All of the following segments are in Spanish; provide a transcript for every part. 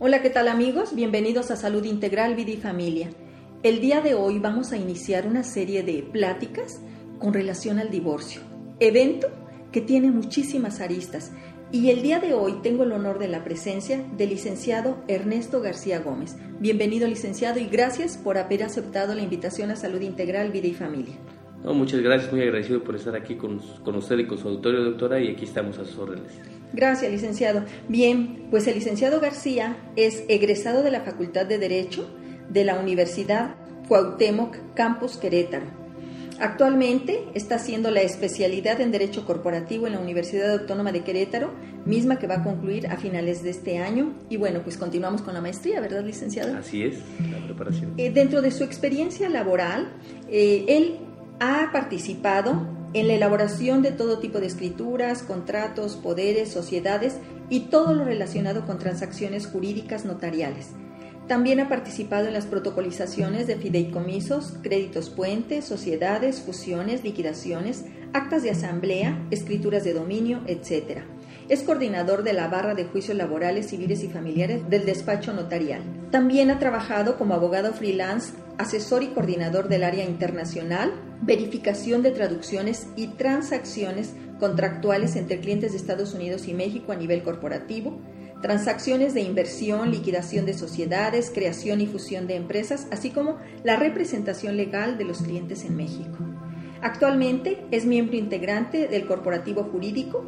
Hola, ¿qué tal amigos? Bienvenidos a Salud Integral, Vida y Familia. El día de hoy vamos a iniciar una serie de pláticas con relación al divorcio, evento que tiene muchísimas aristas. Y el día de hoy tengo el honor de la presencia del licenciado Ernesto García Gómez. Bienvenido licenciado y gracias por haber aceptado la invitación a Salud Integral, Vida y Familia. muchas gracias, muy agradecido por estar aquí con, con usted y con su auditorio, doctora, y aquí estamos a sus órdenes. Gracias, licenciado. Bien, pues el licenciado García es egresado de la Facultad de Derecho de la Universidad Cuauhtémoc Campus Querétaro. Actualmente está haciendo la especialidad en Derecho Corporativo en la Universidad Autónoma de Querétaro, misma que va a concluir a finales de este año. Y bueno, pues continuamos con la maestría, ¿verdad, licenciado? Así es, la preparación. Eh, dentro de su experiencia laboral, eh, él ha participado en la elaboración de todo tipo de escrituras, contratos, poderes, sociedades y todo lo relacionado con transacciones jurídicas notariales. También ha participado en las protocolizaciones de fideicomisos, créditos puentes, sociedades, fusiones, liquidaciones, actas de asamblea, escrituras de dominio, etc. Es coordinador de la barra de juicios laborales, civiles y familiares del despacho notarial. También ha trabajado como abogado freelance, asesor y coordinador del área internacional, verificación de traducciones y transacciones contractuales entre clientes de Estados Unidos y México a nivel corporativo, transacciones de inversión, liquidación de sociedades, creación y fusión de empresas, así como la representación legal de los clientes en México. Actualmente es miembro integrante del corporativo jurídico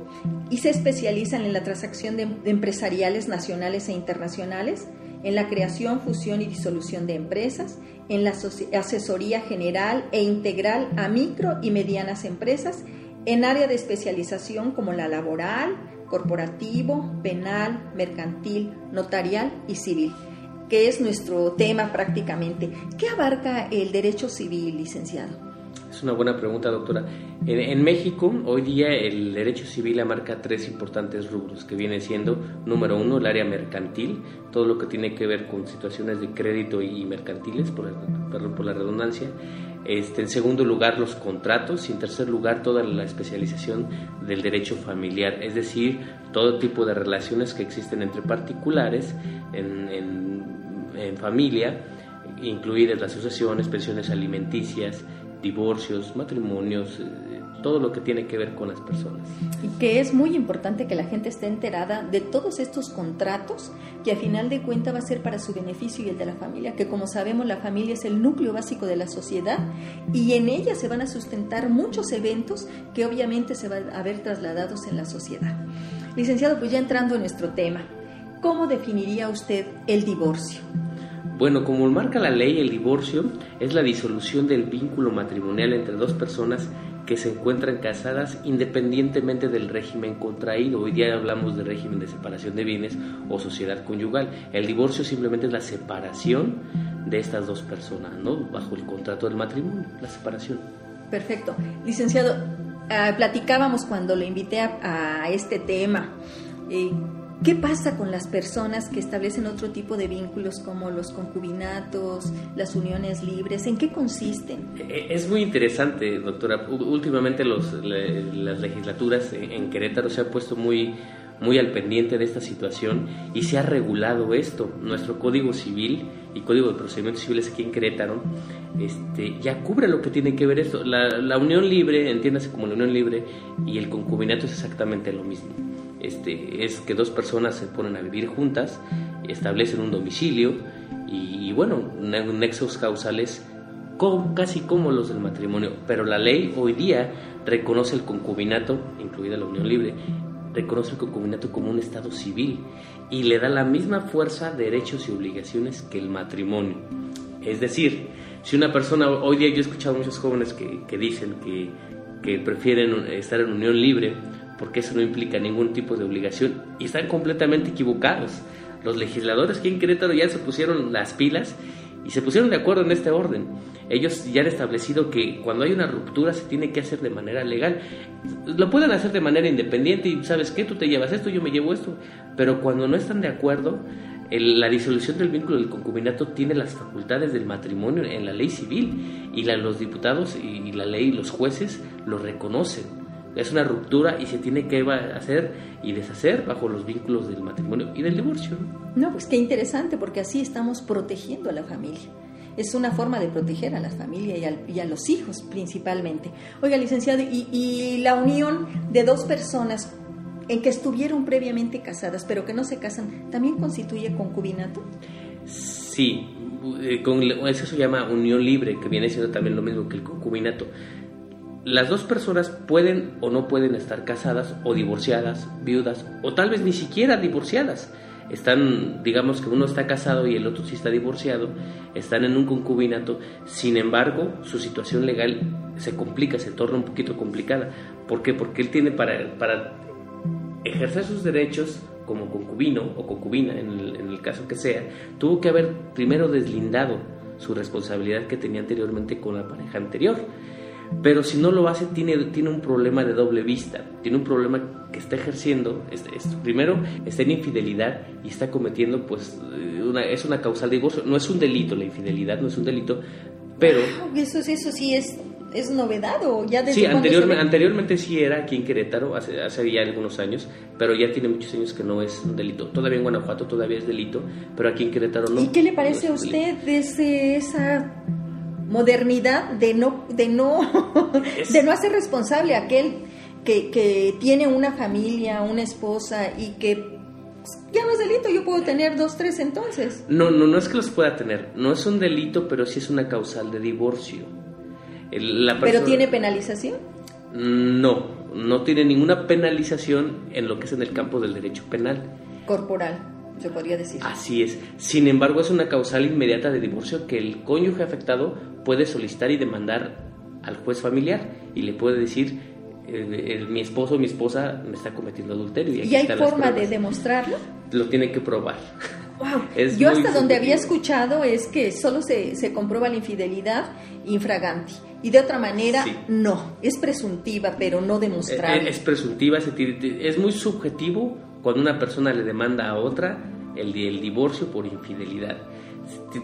y se especializa en la transacción de, empresariales nacionales e internacionales, en la creación, fusión y disolución de empresas, en la asesoría general e integral a micro y medianas empresas, en área de especialización como la laboral, corporativo, penal, mercantil, notarial y civil, que es nuestro tema prácticamente. ¿Qué abarca el derecho civil, licenciado? Es una buena pregunta, doctora. En, México, hoy día el derecho civil amarca tres importantes rubros, que viene siendo, número uno, el área mercantil, todo lo que tiene que ver con situaciones de crédito y mercantiles, por, por la redundancia. Este, en segundo lugar, los contratos y en tercer lugar, toda la especialización del derecho familiar, es decir, todo tipo de relaciones que existen entre particulares en, en familia, incluidas las asociaciones, pensiones alimenticias, divorcios, matrimonios, eh, todo lo que tiene que ver con las personas. Y que es muy importante que la gente esté enterada de todos estos contratos que a final de cuentas va a ser para su beneficio y el de la familia, que como sabemos la familia es el núcleo básico de la sociedad y en ella se van a sustentar muchos eventos que obviamente se van a ver trasladados en la sociedad. Licenciado, pues ya entrando en nuestro tema, ¿cómo definiría usted el divorcio? Bueno, como marca la ley, el divorcio es la disolución del vínculo matrimonial entre dos personas que se encuentran casadas independientemente del régimen contraído. Hoy día hablamos de régimen de separación de bienes o sociedad conyugal. El divorcio simplemente es la separación de estas dos personas, ¿no? Bajo el contrato del matrimonio, la separación. Perfecto. Licenciado, ah, platicábamos cuando le invité a, este tema. Eh, ¿Qué pasa con las personas que establecen otro tipo de vínculos como los concubinatos, las uniones libres? ¿En qué consisten? E, es muy interesante, doctora. Últimamente los, las legislaturas en Querétaro se han puesto muy, muy al pendiente de esta situación y se ha regulado esto. Nuestro Código Civil y Código de Procedimientos Civiles aquí en Querétaro este, ya cubre lo que tiene que ver esto. La, la unión libre, entiéndase como la unión libre, y el concubinato es exactamente lo mismo. Este, es que dos personas se ponen a vivir juntas, establecen un domicilio y, bueno, nexos causales casi como los del matrimonio, pero la ley hoy día reconoce el concubinato, incluida la unión libre, reconoce el concubinato como un estado civil y le da la misma fuerza, derechos y obligaciones que el matrimonio. Es decir, si una persona, hoy día yo he escuchado a muchos jóvenes que, dicen que prefieren estar en unión libre porque eso no implica ningún tipo de obligación y están completamente equivocados. Los legisladores aquí en ya se pusieron las pilas y se pusieron de acuerdo en este orden. Ellos ya han establecido que cuando hay una ruptura se tiene que hacer de manera legal. Lo pueden hacer de manera independiente y sabes qué, tú te llevas esto, yo me llevo esto. Pero cuando no están de acuerdo, la disolución del vínculo del concubinato tiene las facultades del matrimonio en la ley civil y los diputados y la ley, los jueces lo reconocen Es una ruptura y se tiene que hacer y deshacer bajo los vínculos del matrimonio y del divorcio. No, pues qué interesante, porque así estamos protegiendo a la familia. Es una forma de proteger a la familia y, a los hijos principalmente. Oiga, licenciado, y la unión de dos personas en que estuvieron previamente casadas, pero que no se casan, ¿también constituye concubinato? Sí, eh, con, eso se llama unión libre, que viene siendo también lo mismo que el concubinato. Las dos personas pueden o no pueden estar casadas o divorciadas, viudas o tal vez ni siquiera divorciadas. Están, digamos que uno está casado y el otro sí está divorciado, están en un concubinato, sin embargo su situación legal se complica, se torna un poquito complicada. ¿Por qué? Porque él tiene para, para ejercer sus derechos como concubino o concubina, en el, caso que sea, tuvo que haber primero deslindado su responsabilidad que tenía anteriormente con la pareja anterior. Pero si no lo hace, tiene, tiene un problema de doble vista, tiene un problema que está ejerciendo, este, primero está en infidelidad y está cometiendo, pues, eh, una, es una causal de divorcio, no es un delito, la infidelidad no es un delito, pero... eso, eso sí es es novedad o ya desde Sí, anteriormente, anteriormente sí era aquí en Querétaro, hace, hace ya algunos años, pero ya tiene muchos años que no es un delito. Todavía en Guanajuato todavía es delito, pero aquí en Querétaro no. ¿Y qué le parece a usted de esa modernidad de no, de no, de no hacer responsable a aquel que, que tiene una familia, una esposa y que ya no es delito, yo puedo tener dos, tres entonces. No, no, no es que los pueda tener, no es un delito, pero sí es una causal de divorcio. ¿Pero tiene penalización? No, no tiene ninguna penalización en lo que es en el campo del derecho penal. Corporal, se podría decir. Así es. Sin embargo, es una causal inmediata de divorcio que el cónyuge afectado puede solicitar y demandar al juez familiar y le puede decir, mi esposo o mi esposa me está cometiendo adulterio. ¿Y, hay forma de demostrarlo? Lo tiene que probar. Wow. Yo hasta donde había escuchado es que solo se, se comprueba la infidelidad infraganti y de otra manera no, es presuntiva pero no demostrable. Es, es presuntiva, es muy subjetivo cuando una persona le demanda a otra el, el divorcio por infidelidad.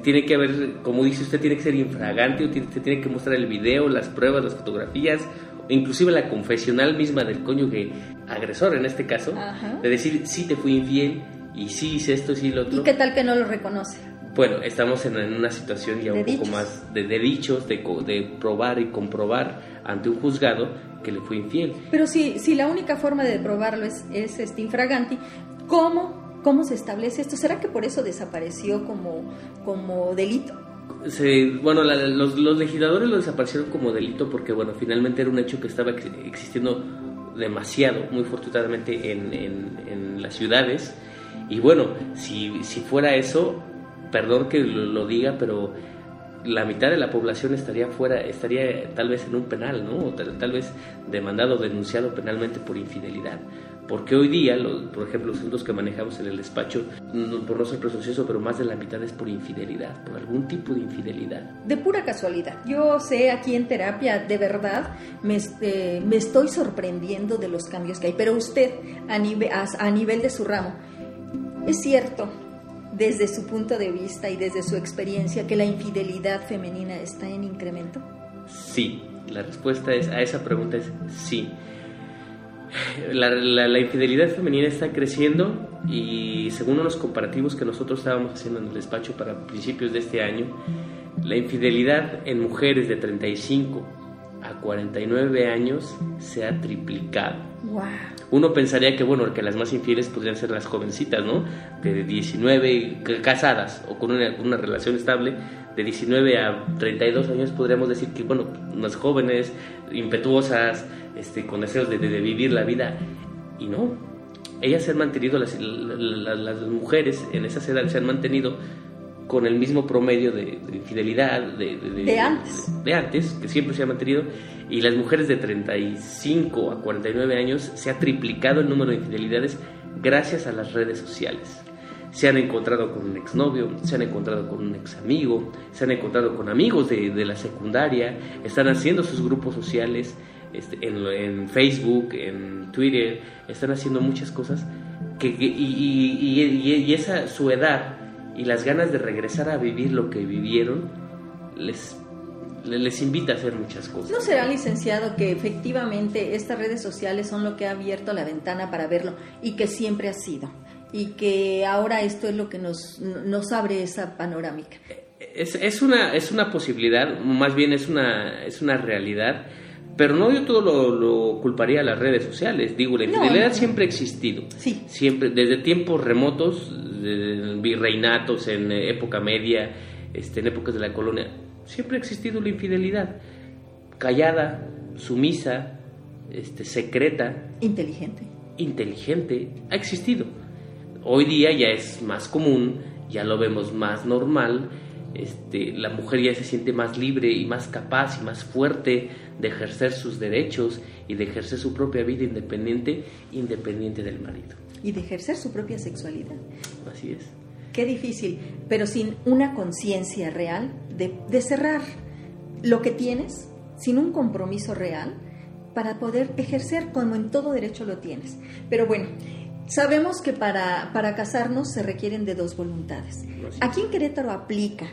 Tiene que haber, como dice usted, tiene que ser infragante, o tiene, tiene que mostrar el video, las pruebas, las fotografías, inclusive la confesional misma del cónyuge agresor en este caso, de decir, sí te fui infiel y sí hice esto, sí lo otro. ¿Y qué tal que no lo reconoce? Bueno, estamos en, una situación ya un poco más de, dichos, de, de, probar y comprobar ante un juzgado que le fue infiel. Pero si, si la única forma de probarlo es, es este infraganti, ¿cómo, ¿cómo se establece esto? ¿Será que por eso desapareció como, como delito? bueno, los, los, legisladores lo desaparecieron como delito porque, bueno, finalmente era un hecho que estaba existiendo demasiado, muy fortuitamente en, en, en las ciudades. Y bueno, si, si fuera eso, perdón que lo, diga, pero la mitad de la población estaría fuera, estaría tal vez en un penal, ¿no? tal, vez demandado, denunciado penalmente por infidelidad. Porque hoy día, por ejemplo, los asuntos que manejamos en el despacho, por no ser presuncioso, pero más de la mitad es por infidelidad, por algún tipo de infidelidad. De pura casualidad. Yo sé aquí en terapia, de verdad, me, este, estoy sorprendiendo de los cambios que hay. Pero usted, a nivel, a nivel de su ramo, es cierto, desde su punto de vista y desde su experiencia que la infidelidad femenina está en incremento? Sí, la respuesta es, a esa pregunta es sí. La, la, infidelidad femenina está creciendo y según unos comparativos que nosotros estábamos haciendo en el despacho para principios de este año, la infidelidad en mujeres de 35 a 49 años se ha triplicado. Uno pensaría que, bueno, que las más infieles podrían ser las jovencitas, ¿no? De 19 casadas o con una, relación estable, de 19 a 32 años podríamos decir que, bueno, unas jóvenes, impetuosas, este, con deseos de, vivir la vida. Y no, ellas se han mantenido, las, las, mujeres en esas edades se han mantenido con el mismo promedio de, infidelidad de, de, antes. De, antes, que siempre se ha mantenido, y las mujeres de 35 a 49 años se ha triplicado el número de infidelidades gracias a las redes sociales. Se han encontrado con un exnovio, se han encontrado con un ex amigo, se han encontrado con amigos de, la secundaria, están haciendo sus grupos sociales este, en, Facebook, en Twitter, están haciendo muchas cosas que, y, y, y esa su edad y las ganas de regresar a vivir lo que vivieron les, les invita a hacer muchas cosas. ¿No será, licenciado, que efectivamente estas redes sociales son lo que ha abierto la ventana para verlo y que siempre ha sido? Y que ahora esto es lo que nos, nos abre esa panorámica. Es, es, una, es una posibilidad, más bien es una, es una realidad, pero no yo todo lo, culparía a las redes sociales. Digo, la infidelidad siempre ha existido. Sí. Siempre, desde tiempos remotos, virreinatos, en época media, este, en épocas de la colonia, siempre ha existido la infidelidad. Callada, sumisa, este, secreta. Inteligente. Inteligente, ha existido. Hoy día ya es más común, ya lo vemos más normal. Este, la mujer ya se siente más libre y más capaz y más fuerte de ejercer sus derechos y de ejercer su propia vida independiente, independiente del marido. Y de ejercer su propia sexualidad. Así es. Qué difícil, pero sin una conciencia real de, de cerrar lo que tienes, sin un compromiso real, para poder ejercer como en todo derecho lo tienes. Pero bueno, sabemos que para, para casarnos se requieren de dos voluntades. Aquí en Querétaro aplica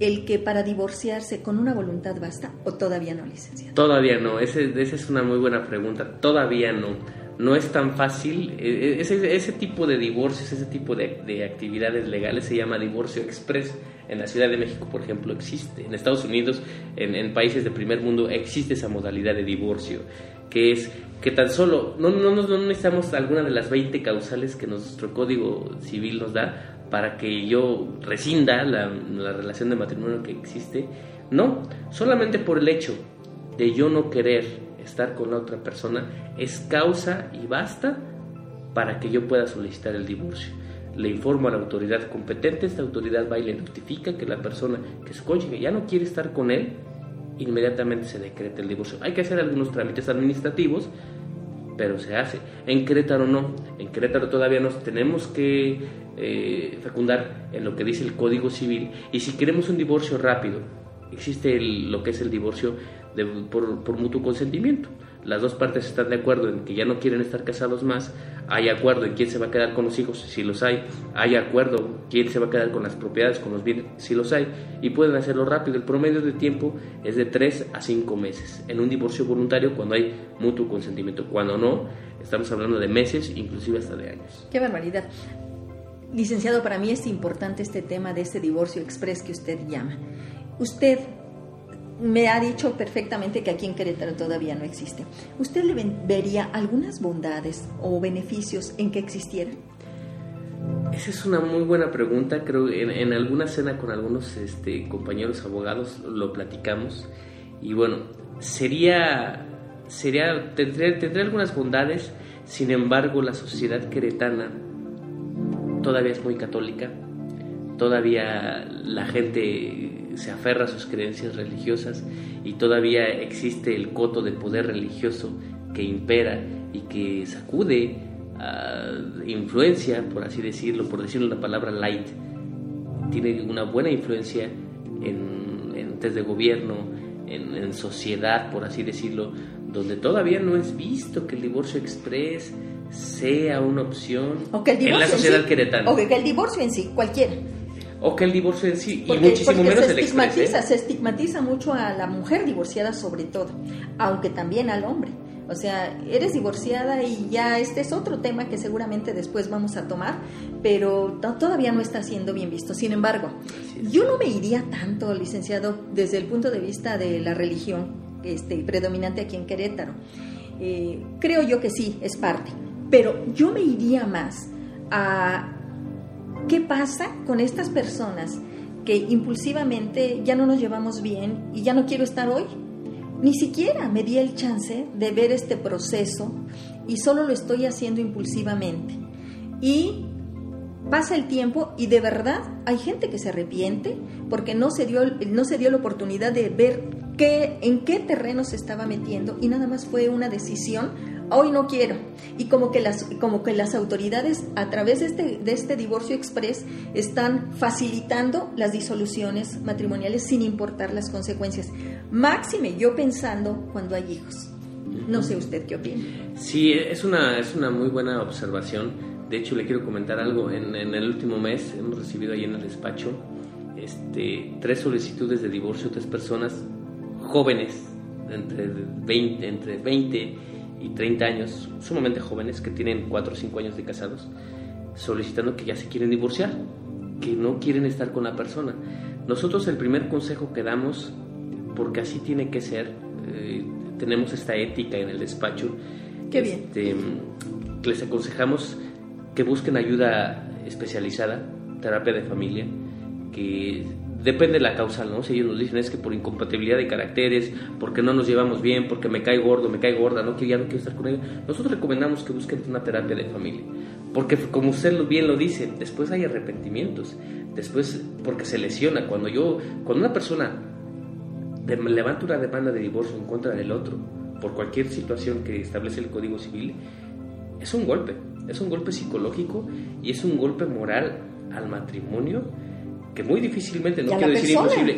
el que para divorciarse con una voluntad basta o todavía no, licenciado? Todavía no, esa es una muy buena pregunta, todavía no. No es tan fácil, e, e, ese, ese tipo de divorcios, ese tipo de, actividades legales se llama divorcio express. En la Ciudad de México, por ejemplo, existe. En Estados Unidos, en, en países del primer mundo, existe esa modalidad de divorcio, que es que tan solo, no, no, no, necesitamos alguna de las 20 causales que nuestro Código Civil nos da, para que yo rescinda la, relación de matrimonio que existe. No, solamente por el hecho de yo no querer estar con la otra persona es causa y basta para que yo pueda solicitar el divorcio. Le informo a la autoridad competente, esta autoridad va y le notifica que la persona que su cónyuge ya no quiere estar con él, inmediatamente se decreta el divorcio. Hay que hacer algunos trámites administrativos, pero se hace. En Querétaro no, en Querétaro todavía nos tenemos que eh, fecundar en lo que dice el Código Civil y si queremos un divorcio rápido, existe lo que es el divorcio por, mutuo consentimiento las dos partes están de acuerdo en que ya no quieren estar casados más, hay acuerdo en quién se va a quedar con los hijos, si los hay, hay acuerdo quién se va a quedar con las propiedades, con los bienes, si los hay, y pueden hacerlo rápido. El promedio de tiempo es de 3 a 5 meses. En un divorcio voluntario, cuando hay mutuo consentimiento, cuando no, estamos hablando de meses, inclusive hasta de años. Qué barbaridad. Licenciado, para mí es importante este tema de este divorcio express que usted llama. Usted me ha dicho perfectamente que aquí en Querétaro todavía no existe. ¿Usted le vería algunas bondades o beneficios en que existiera? Esa es una muy buena pregunta. Creo que en, alguna cena con algunos este, compañeros abogados lo platicamos. Y bueno, sería, sería tendría, tendría algunas bondades. Sin embargo, la sociedad queretana todavía es muy católica. Todavía la gente se aferra a sus creencias religiosas y todavía existe el coto de poder religioso que impera y que sacude influencia, por así decirlo, por decirlo una palabra light, tiene una buena influencia en entes de gobierno, en, sociedad, por así decirlo, donde todavía no es visto que el divorcio express sea una opción en la sociedad queretana. O que el divorcio en sí, cualquiera o que el divorcio en sí, y muchísimo menos se estigmatiza, se estigmatiza mucho a la mujer divorciada sobre todo, aunque también al hombre. O sea, eres divorciada y ya este es otro tema que seguramente después vamos a tomar, pero todavía no está siendo bien visto. Sin embargo, yo no me iría tanto, licenciado, desde el punto de vista de la religión este, predominante aquí en Querétaro. Eh, creo yo que sí, es parte, pero yo me iría más a ¿Qué pasa con estas personas que impulsivamente ya no nos llevamos bien y ya no quiero estar hoy? Ni siquiera me di el chance de ver este proceso y solo lo estoy haciendo impulsivamente. Y pasa el tiempo y de verdad hay gente que se arrepiente porque no se dio, no se dio la oportunidad de ver qué, en qué terreno se estaba metiendo y nada más fue una decisión hoy no quiero. Y como que las, como que las autoridades a través de este, de este divorcio express están facilitando las disoluciones matrimoniales sin importar las consecuencias. Máxime, yo pensando cuando hay hijos. No sé usted qué opina. Sí, es una, es una muy buena observación. De hecho, le quiero comentar algo. En, el último mes hemos recibido ahí en el despacho este, tres solicitudes de divorcio, tres personas jóvenes entre 20, entre 20 y 30 años, sumamente jóvenes, que tienen 4 o 5 años de casados, solicitando que ya se quieren divorciar, que no quieren estar con la persona. Nosotros el primer consejo que damos, porque así tiene que ser, eh, tenemos esta ética en el despacho, Qué bien. Este, les aconsejamos que busquen ayuda especializada, terapia de familia, que depende de la causa, ¿no? Si ellos nos dicen es que por incompatibilidad de caracteres, porque no nos llevamos bien, porque me cae gordo, me cae gorda, no que ya no quiero estar con ella, nosotros recomendamos que busquen una terapia de familia. Porque como usted bien lo dice, después hay arrepentimientos, después porque se lesiona. Cuando yo, cuando una persona levanta una demanda de divorcio en contra del otro, por cualquier situación que establece el Código Civil, es un golpe, es un golpe psicológico y es un golpe moral al matrimonio que muy difícilmente, no quiero decir imposible,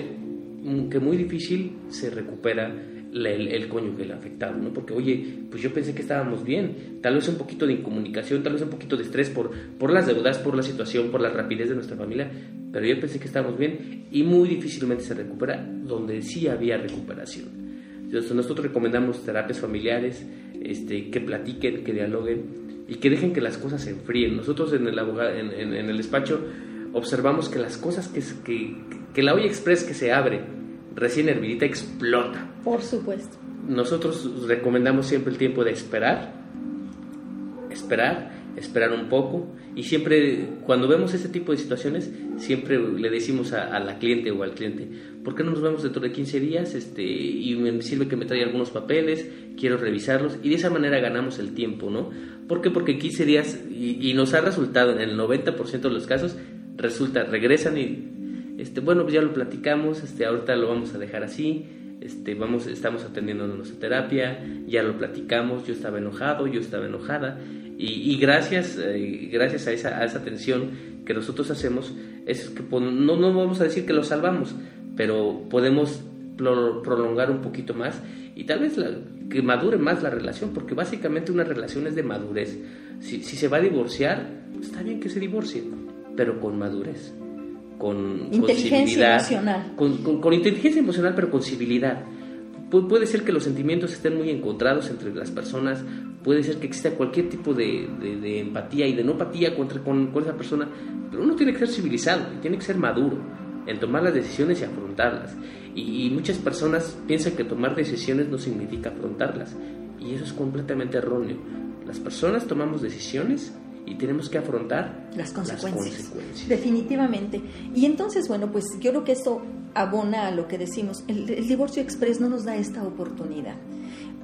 mm, que muy difícil se recupera el, el, cónyuge, el afectado, ¿no? Porque, oye, pues yo pensé que estábamos bien, tal vez un poquito de incomunicación, tal vez un poquito de estrés por, por las deudas, por la situación, por la rapidez de nuestra familia, pero yo pensé que estábamos bien y muy difícilmente se recupera donde sí había recuperación. Entonces, nosotros recomendamos terapias familiares, este, que platiquen, que dialoguen y que dejen que las cosas se enfríen. Nosotros en el, abogado, en, en, el despacho observamos que las cosas que, que, que la olla express que se abre recién hervidita explota. Por supuesto. Nosotros recomendamos siempre el tiempo de esperar, esperar, esperar un poco y siempre cuando vemos este tipo de situaciones siempre le decimos a, la cliente o al cliente, ¿por qué no nos vemos dentro de 15 días? Este, y me sirve que me traiga algunos papeles, quiero revisarlos y de esa manera ganamos el tiempo, ¿no? ¿Por qué? Porque 15 días y, y nos ha resultado en el 90% de los casos resulta, regresan y este, bueno, pues ya lo platicamos, este, ahorita lo vamos a dejar así, este, vamos, estamos atendiendo nuestra terapia, ya lo platicamos, yo estaba enojado, yo estaba enojada, y, gracias, eh, gracias a esa, a esa atención que nosotros hacemos, es que pues, no, no vamos a decir que lo salvamos, pero podemos prolongar un poquito más y tal vez que madure más la relación, porque básicamente una relación es de madurez. Si, si se va a divorciar, está bien que se divorcie, pero con madurez con inteligencia emocional. Con, inteligencia emocional, pero con civilidad. puede ser que los sentimientos estén muy encontrados entre las personas, puede ser que exista cualquier tipo de, empatía y de no empatía contra, con, esa persona, pero uno tiene que ser civilizado, tiene que ser maduro en tomar las decisiones y afrontarlas. y muchas personas piensan que tomar decisiones no significa afrontarlas, y eso es completamente erróneo. Las personas tomamos decisiones y tenemos que afrontar las consecuencias. Definitivamente. Y entonces, bueno, pues yo creo que esto abona a lo que decimos. El, el divorcio express no nos da esta oportunidad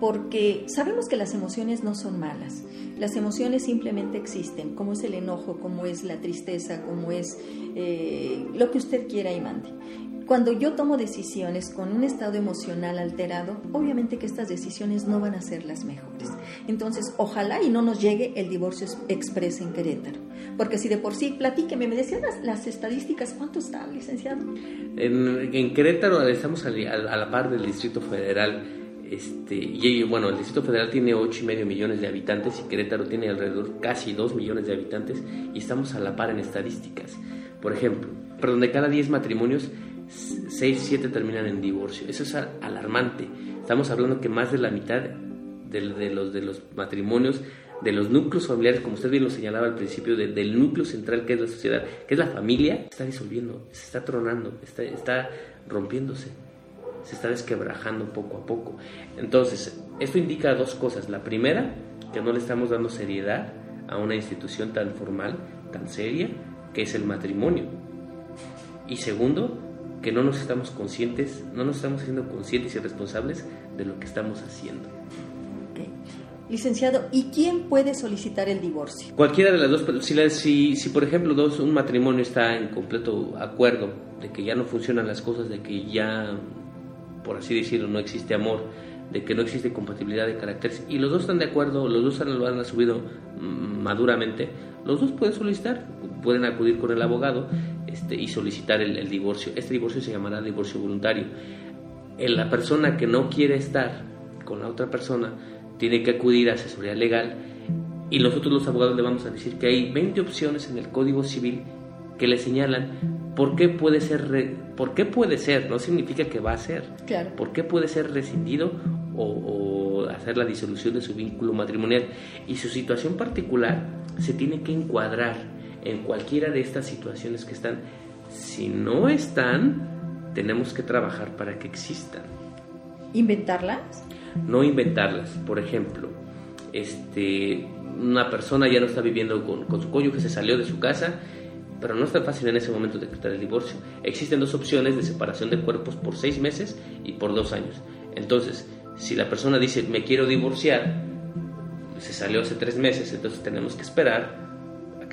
porque sabemos que las emociones no son malas, las emociones simplemente existen, como es el enojo, como es la tristeza, como es eh, lo que usted quiera y mande. Cuando yo tomo decisiones con un estado emocional alterado, obviamente que estas decisiones no van a ser las mejores. Entonces, ojalá y no nos llegue el divorcio express en Querétaro. Porque si de por sí, platíqueme, me decían las, estadísticas, ¿cuánto está, licenciado? En, Querétaro estamos a, la par del Distrito Federal. Este, y bueno, el Distrito Federal tiene ocho y medio millones de habitantes y Querétaro tiene alrededor casi 2 millones de habitantes y estamos a la par en estadísticas. Por ejemplo, perdón, de cada 10 matrimonios, 6, 7 terminan en divorcio. Eso es alarmante. Estamos hablando que más de la mitad de, los, de los matrimonios, de los núcleos familiares, como usted bien lo señalaba al principio, del núcleo central que es la sociedad, que es la familia, está disolviendo, se está tronando, está, está rompiéndose, se está desquebrajando poco a poco. Entonces, esto indica dos cosas. La primera, que no le estamos dando seriedad a una institución tan formal, tan seria, que es el matrimonio. Y segundo, que no nos estamos conscientes, no nos estamos haciendo conscientes y responsables de lo que estamos haciendo. Licenciado, ¿y quién puede solicitar el divorcio? Cualquiera de las dos, si, si, si por ejemplo dos, un matrimonio está en completo acuerdo de que ya no funcionan las cosas, de que ya, por así decirlo, no existe amor, de que no existe compatibilidad de caracteres, y los dos están de acuerdo, los dos lo han asumido maduramente, los dos pueden solicitar, pueden acudir con el abogado este, y solicitar el, divorcio. Este divorcio se llamará divorcio voluntario. La persona que no quiere estar con la otra persona tiene que acudir a asesoría legal y nosotros los abogados le vamos a decir que hay 20 opciones en el Código Civil que le señalan ¿Por qué puede ser, por qué puede ser? No significa que va a ser. Claro. ¿Por qué puede ser rescindido o, o hacer la disolución de su vínculo matrimonial? Y su situación particular se tiene que encuadrar en cualquiera de estas situaciones que están. Si no están, tenemos que trabajar para que existan. ¿Inventarlas? No inventarlas. Por ejemplo, este, una persona ya no está viviendo con, con su cónyuge, se salió de su casa, pero no es tan fácil en ese momento decretar el divorcio. Existen dos opciones de separación de cuerpos por seis meses y por dos años. Entonces, si la persona dice me quiero divorciar, se salió hace tres meses, entonces tenemos que esperar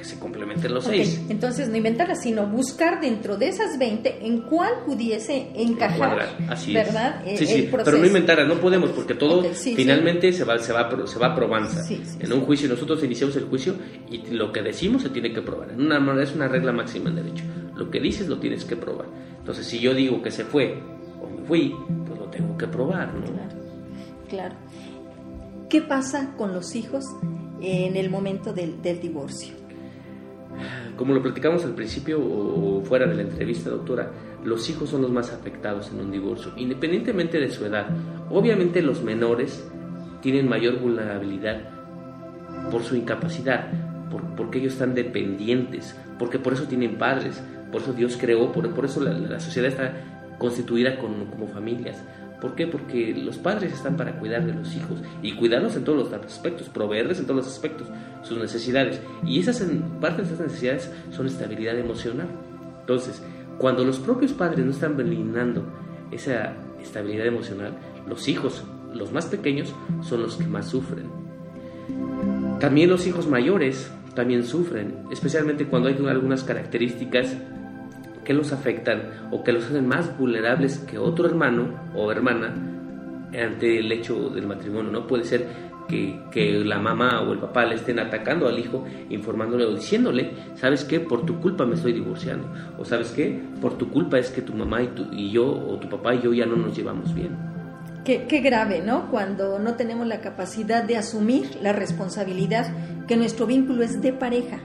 que se complementen los seis. Entonces, no inventarlas, sino buscar dentro de esas 20 en cuál pudiese encajar. Así ¿Verdad? Es. Sí, sí, pero no inventarlas, no podemos, porque todo finalmente Se, va, se, va, se va a probanza. en un juicio, nosotros iniciamos el juicio y lo que decimos se tiene que probar. En una, es una regla máxima en derecho. Lo que dices lo tienes que probar. Entonces, si yo digo que se fue o me fui, pues lo tengo que probar, ¿no? Claro. claro. ¿Qué pasa con los hijos en el momento del, del divorcio? Como lo platicamos al principio o fuera de la entrevista, doctora, los hijos son los más afectados en un divorcio, independientemente de su edad. Obviamente los menores tienen mayor vulnerabilidad por su incapacidad, porque ellos están dependientes, porque por eso tienen padres, por eso Dios creó, por, eso la, sociedad está constituida como familias. ¿Por qué? Porque los padres están para cuidar de los hijos y cuidarlos en todos los aspectos, proveerles en todos los aspectos sus necesidades. Y esas en, parte de esas necesidades son estabilidad emocional. Entonces, cuando los propios padres no están brindando esa estabilidad emocional, los hijos, los más pequeños, son los que más sufren. También los hijos mayores también sufren, especialmente cuando hay algunas características que los afectan o que los hacen más vulnerables que otro hermano o hermana ante el hecho del matrimonio, ¿no? Puede ser que, que, la mamá o el papá le estén atacando al hijo, informándole o diciéndole, ¿sabes qué? Por tu culpa me estoy divorciando. O ¿sabes qué? Por tu culpa es que tu mamá y, tu, y yo, o tu papá y yo ya no nos llevamos bien. Qué, qué grave, ¿no? Cuando no tenemos la capacidad de asumir la responsabilidad que nuestro vínculo es de pareja.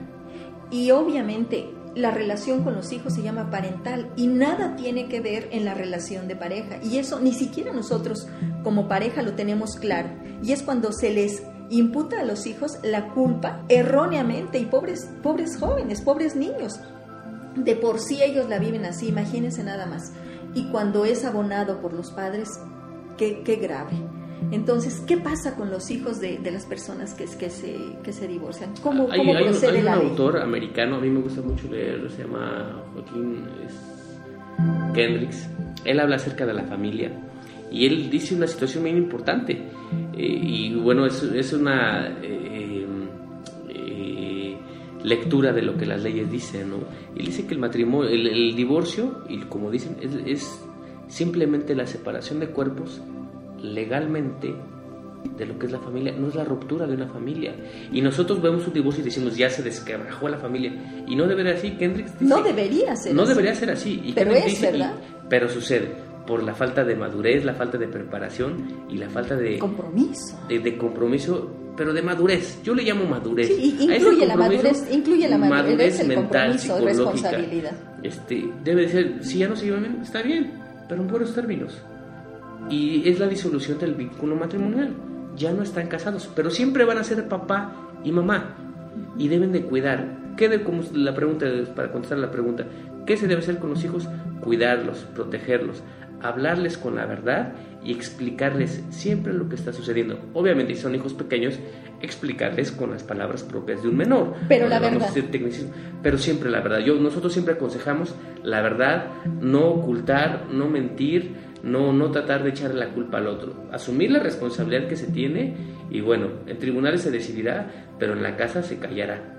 Y obviamente la relación con los hijos se llama parental y nada tiene que ver en la relación de pareja. Y eso ni siquiera nosotros como pareja lo tenemos claro. Y es cuando se les imputa a los hijos la culpa erróneamente y pobres, pobres jóvenes, pobres niños. De por sí ellos la viven así, imagínense nada más. Y cuando es abonado por los padres, qué, qué grave. Entonces, ¿qué pasa con los hijos de, las personas que, que, se, que se divorcian? ¿Cómo, hay, cómo procede un, autor americano, a mí me gusta mucho leerlo, se llama Joaquín Kendricks. Él habla acerca de la familia y él dice una situación muy importante. Eh, y bueno, es, es una eh, eh, lectura de lo que las leyes dicen, ¿no? Y dice que el matrimonio, el, divorcio, y como dicen, es, es simplemente la separación de cuerpos legalmente de lo que es la familia, no es la ruptura de una familia. Y nosotros vemos un divorcio y decimos, ya se desquebrajó la familia. Y no debería ser así, Kendrick No debería ser No debería ser así. Y pero es, ¿verdad? pero sucede por la falta de madurez, la falta de preparación y la falta de... Compromiso. De, compromiso, pero de madurez. Yo le llamo madurez. Sí, incluye la madurez, incluye la madurez, el mental, compromiso, responsabilidad. Este, debe de ser, si ya no se llevan bien, está bien, pero en buenos términos y es la disolución del vínculo matrimonial. Ya no están casados, pero siempre van a ser papá y mamá y deben de cuidar. ¿Qué de, como la pregunta para contestar la pregunta, qué se debe hacer con los hijos? Cuidarlos, protegerlos, hablarles con la verdad y explicarles siempre lo que está sucediendo. Obviamente, si son hijos pequeños, explicarles con las palabras propias de un menor. Pero la verdad. Pero siempre la verdad. Yo, nosotros siempre aconsejamos la verdad, no ocultar, no mentir, no, no tratar de echarle la culpa al otro, asumir la responsabilidad que se tiene y bueno, en tribunales se decidirá, pero en la casa se callará.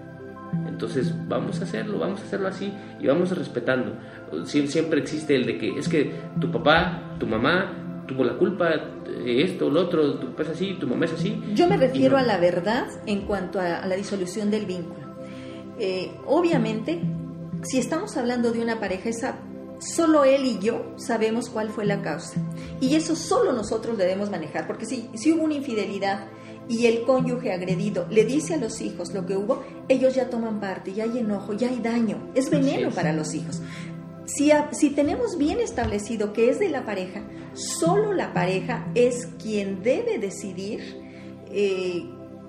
Entonces vamos a hacerlo, vamos a hacerlo así y vamos respetando. Siempre existe el de que es que tu papá, tu mamá tuvo la culpa, esto, lo otro, tu papá es así, tu mamá es así. Yo me refiero a la verdad en cuanto a, la disolución del vínculo. Eh, obviamente, si estamos hablando de una pareja, esa solo él y yo sabemos cuál fue la causa. Y eso solo nosotros debemos manejar, porque si, si hubo una infidelidad y el cónyuge agredido le dice a los hijos lo que hubo, ellos ya toman parte, ya hay enojo, ya hay daño, es veneno para los hijos. si, si tenemos bien establecido que es de la pareja, solo la pareja es quien debe decidir eh,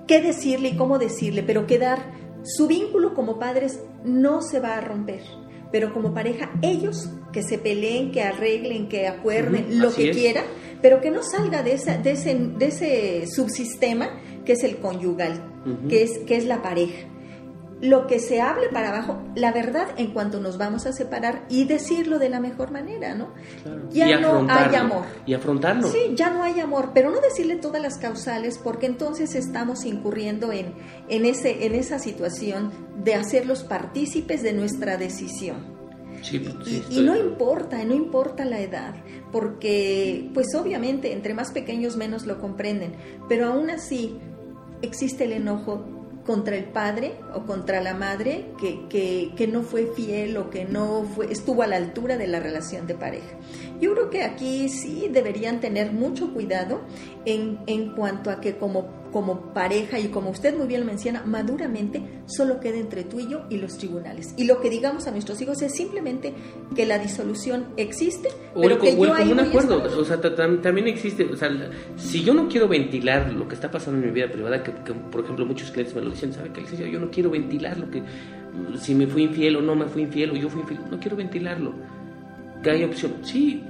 qué decirle y cómo decirle, pero quedar su vínculo como padres no se va a romper. Pero como pareja, ellos que se peleen, que arreglen, que acuerden, lo que quieran, pero que no salga de, esa, de, ese, de ese subsistema que es el conyugal, que, es, que es la pareja lo que se hable para abajo, la verdad en cuanto nos vamos a separar y decirlo de la mejor manera, ¿no? Ya no hay amor. Y afrontarlo. Sí, ya no hay amor, pero no decirle todas las causales porque entonces estamos incurriendo en, en, ese, en esa situación de hacerlos partícipes de nuestra decisión. Sí, sí, y, y, no importa, no importa la edad, porque pues obviamente entre más pequeños menos lo comprenden, pero aún así existe el enojo contra el padre o contra la madre que, que, no fue fiel o que no fue, estuvo a la altura de la relación de pareja. Yo creo que aquí sí deberían tener mucho cuidado en, en cuanto a que como como pareja y como usted muy bien lo menciona, maduramente solo queda entre tú y yo y los tribunales. Y lo que digamos a nuestros hijos es simplemente que la disolución existe, pero que yo un acuerdo, o sea, también existe, o sea, si yo no quiero ventilar lo que está pasando en mi vida privada, que, por ejemplo muchos clientes me lo dicen, ¿sabe qué? Yo no quiero ventilar lo que, si me fui infiel o no me fui infiel o yo fui infiel, no quiero ventilarlo. ¿Que hay opción? Sí,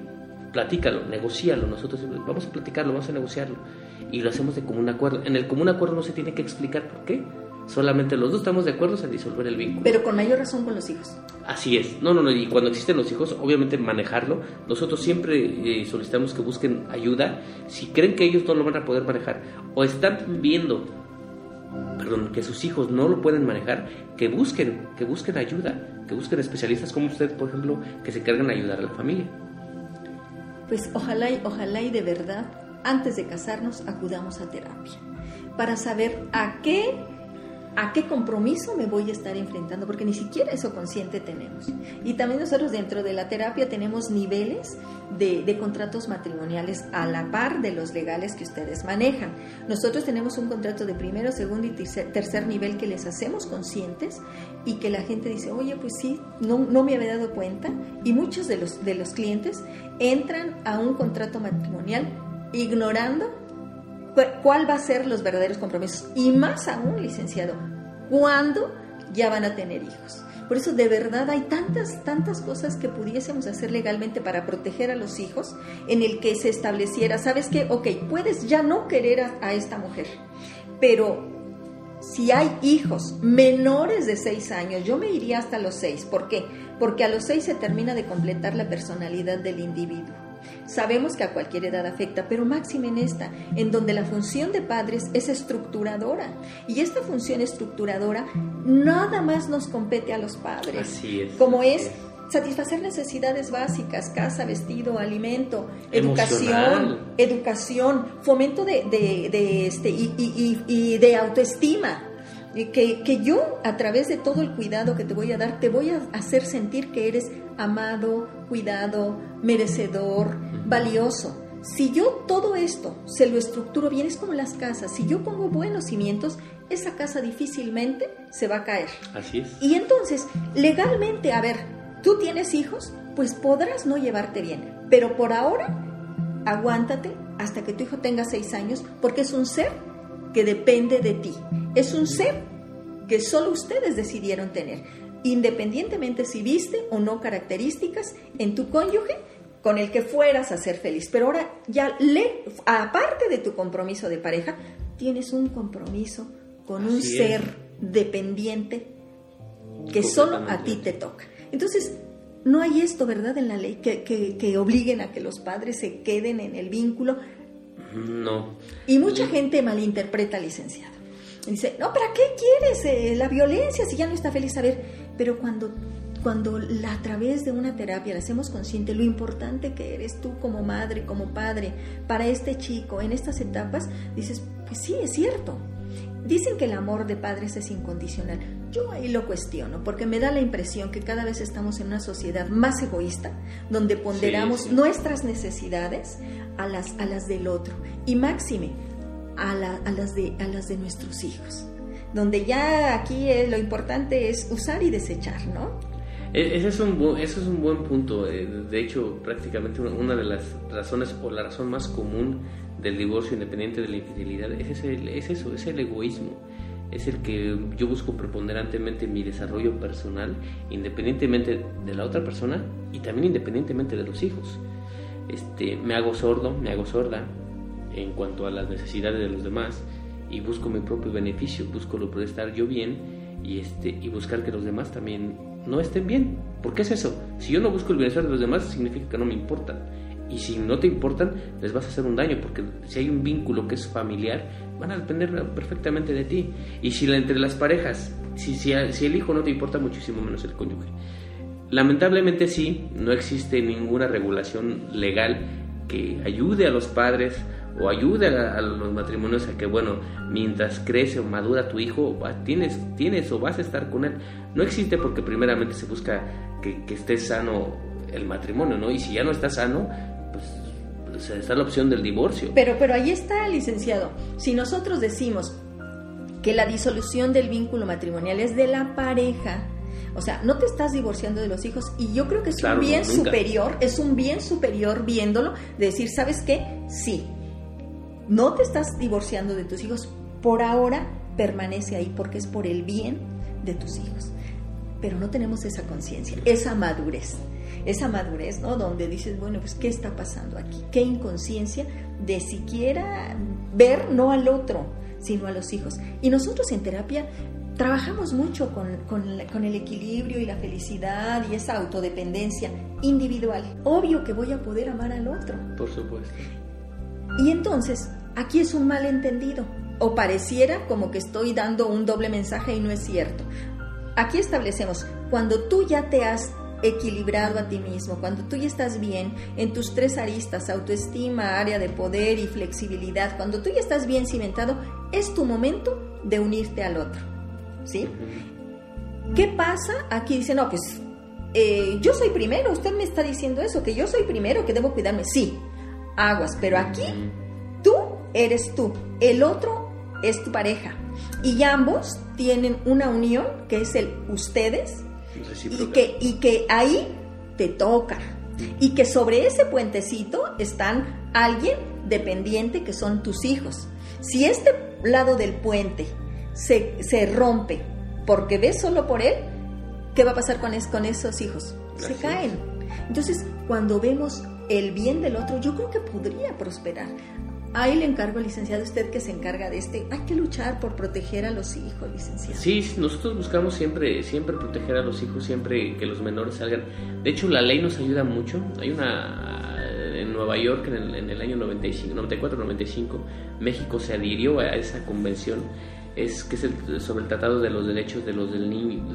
platícalo, negocialo, nosotros vamos a platicarlo, vamos a negociarlo y lo hacemos de común acuerdo. En el común acuerdo no se tiene que explicar por qué. Solamente los dos estamos de acuerdo en disolver el vínculo. Pero con mayor razón con los hijos. Así es. No, no, no. Y cuando existen los hijos, obviamente manejarlo. Nosotros siempre eh, solicitamos que busquen ayuda. Si creen que ellos no lo van a poder manejar o están viendo, perdón, que sus hijos no lo pueden manejar, que busquen, que busquen ayuda, que busquen especialistas como usted, por ejemplo, que se encarguen de ayudar a la familia. Pues ojalá y ojalá y de verdad antes de casarnos acudamos a terapia para saber a qué a qué compromiso me voy a estar enfrentando, porque ni siquiera eso consciente tenemos. Y también nosotros dentro de la terapia tenemos niveles de, contratos matrimoniales a la par de los legales que ustedes manejan. Nosotros tenemos un contrato de primero, segundo y tercer, nivel que les hacemos conscientes y que la gente dice, oye, pues sí, no, no me había dado cuenta. Y muchos de los, de los clientes entran a un contrato matrimonial ignorando cuál va a ser los verdaderos compromisos. Y más aún, licenciado, cuándo ya van a tener hijos. Por eso de verdad hay tantas, tantas cosas que pudiésemos hacer legalmente para proteger a los hijos en el que se estableciera, ¿sabes qué? Ok, puedes ya no querer a, a esta mujer, pero si hay hijos menores de seis años, yo me iría hasta los seis. ¿Por qué? Porque a los seis se termina de completar la personalidad del individuo. Sabemos que a cualquier edad afecta, pero máxima en esta, en donde la función de padres es estructuradora. Y esta función estructuradora nada más nos compete a los padres. Así es. Como es satisfacer necesidades básicas, casa, vestido, alimento, educación, educación, fomento de, de, este, y, y de autoestima. Que, que, yo, a través de todo el cuidado que te voy a dar, te voy a hacer sentir que eres amado, cuidado, merecedor, valioso. Si yo todo esto se lo estructuro bien, es como las casas. Si yo pongo buenos cimientos, esa casa difícilmente se va a caer. Así es. Y entonces, legalmente, a ver, tú tienes hijos, pues podrás no llevarte bien. Pero por ahora, aguántate hasta que tu hijo tenga seis años, porque es un ser que depende de ti. Es un ser que solo ustedes decidieron tener, independientemente si viste o no características en tu cónyuge con el que fueras a ser feliz. Pero ahora ya, le, aparte de tu compromiso de pareja, tienes un compromiso con un ser dependiente que solo a ti te toca. Entonces, no hay esto, ¿verdad?, en la ley, que, que obliguen a que los padres se queden en el vínculo. No. Y mucha gente malinterpreta, licenciado. Dice, no, ¿para qué quieres eh, la violencia si ya no está feliz? A ver, pero cuando, cuando la, a través de una terapia la hacemos consciente lo importante que eres tú como madre, como padre, para este chico en estas etapas, dices, pues sí, es cierto. Dicen que el amor de padres es incondicional. Yo ahí lo cuestiono porque me da la impresión que cada vez estamos en una sociedad más egoísta, donde ponderamos nuestras necesidades a las, a las del otro. Y máxime, a, las de, a las de nuestros hijos, donde ya aquí lo importante es usar y desechar, ¿no? E, ese es un, ese es un buen punto. Eh, de hecho, prácticamente una de las razones o la razón más común del divorcio independiente de la infidelidad es, es eso, es el egoísmo. Es el que yo busco preponderantemente en mi desarrollo personal, independientemente de la otra persona y también independientemente de los hijos. Este, me hago sordo, me hago sorda en cuanto a las necesidades de los demás y busco mi propio beneficio, busco lo por estar yo bien y, este, y buscar que los demás también no estén bien. ¿Por qué es eso? Si yo no busco el bienestar de los demás, significa que no me importan. Y si no te importan, les vas a hacer un daño, porque si hay un vínculo que es familiar, van a depender perfectamente de ti. Y si entre las parejas, si, si, si el hijo no te importa, muchísimo menos el cónyuge. Lamentablemente sí, no existe ninguna regulación legal que ayude a los padres o ayude a, los matrimonios a que, bueno, mientras crece o madura tu hijo, tienes, tienes o vas a estar con él. No existe porque primeramente se busca que, que esté sano el matrimonio, ¿no? Y si ya no está sano, pues, pues está la opción del divorcio. Pero, pero ahí está, licenciado. Si nosotros decimos que la disolución del vínculo matrimonial es de la pareja, o sea, no te estás divorciando de los hijos y yo creo que es un bien superior, es un bien superior viéndolo, de decir, ¿sabes qué? Sí, no te estás divorciando de tus hijos, por ahora permanece ahí porque es por el bien de tus hijos. Pero no tenemos esa conciencia, esa madurez, esa madurez, ¿no? Donde dices, bueno, pues, ¿qué está pasando aquí? ¿Qué inconsciencia de siquiera ver no al otro, sino a los hijos? Y nosotros en terapia trabajamos mucho con, con, el equilibrio y la felicidad y esa autodependencia individual. Obvio que voy a poder amar al otro. Por supuesto. Y entonces, aquí es un malentendido, o pareciera como que estoy dando un doble mensaje y no es cierto. Aquí establecemos, cuando tú ya te has equilibrado a ti mismo, cuando tú ya estás bien en tus tres aristas, autoestima, área de poder y flexibilidad, cuando tú ya estás bien cimentado, es tu momento de unirte al otro. ¿Sí? ¿Qué pasa? Aquí dice, no, pues eh, yo soy primero, usted me está diciendo eso, que yo soy primero, que debo cuidarme. Sí, aguas, pero aquí tú eres tú, el otro es tu pareja y ambos tienen una unión que es el ustedes y que, y que ahí te toca y que sobre ese puentecito están alguien dependiente que son tus hijos. Si este lado del puente se, se rompe porque ves solo por él, ¿qué va a pasar con, es, con esos hijos? Se caen. Entonces, cuando vemos el bien del otro, yo creo que podría prosperar. Ahí le encargo, licenciado, usted que se encarga de este. Hay que luchar por proteger a los hijos, licenciado. Sí, nosotros buscamos siempre, siempre proteger a los hijos, siempre que los menores salgan. De hecho, la ley nos ayuda mucho. Hay una en Nueva York en el, en el año 95, 94-95, México se adhirió a esa convención es que es sobre el tratado de los derechos de los del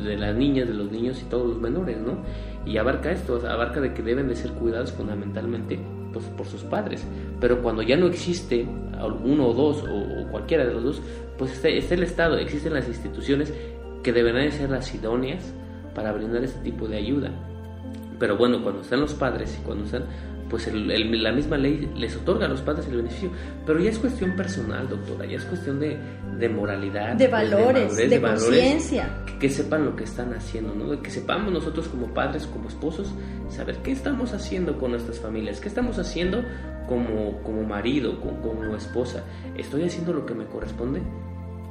de las niñas, de los niños y todos los menores, ¿no? Y abarca esto, abarca de que deben de ser cuidados fundamentalmente pues, por sus padres. Pero cuando ya no existe uno o dos o, cualquiera de los dos, pues está, el Estado, existen las instituciones que deberán de ser las idóneas para brindar este tipo de ayuda. Pero bueno, cuando están los padres y cuando están, pues la misma ley les otorga a los padres el beneficio. Pero ya es cuestión personal, doctora, ya es cuestión de, de moralidad, de valores, de, conciencia. Que, sepan lo que están haciendo, ¿no? Que sepamos nosotros como padres, como esposos, saber qué estamos haciendo con nuestras familias, qué estamos haciendo como, como marido, como, como esposa. ¿Estoy haciendo lo que me corresponde?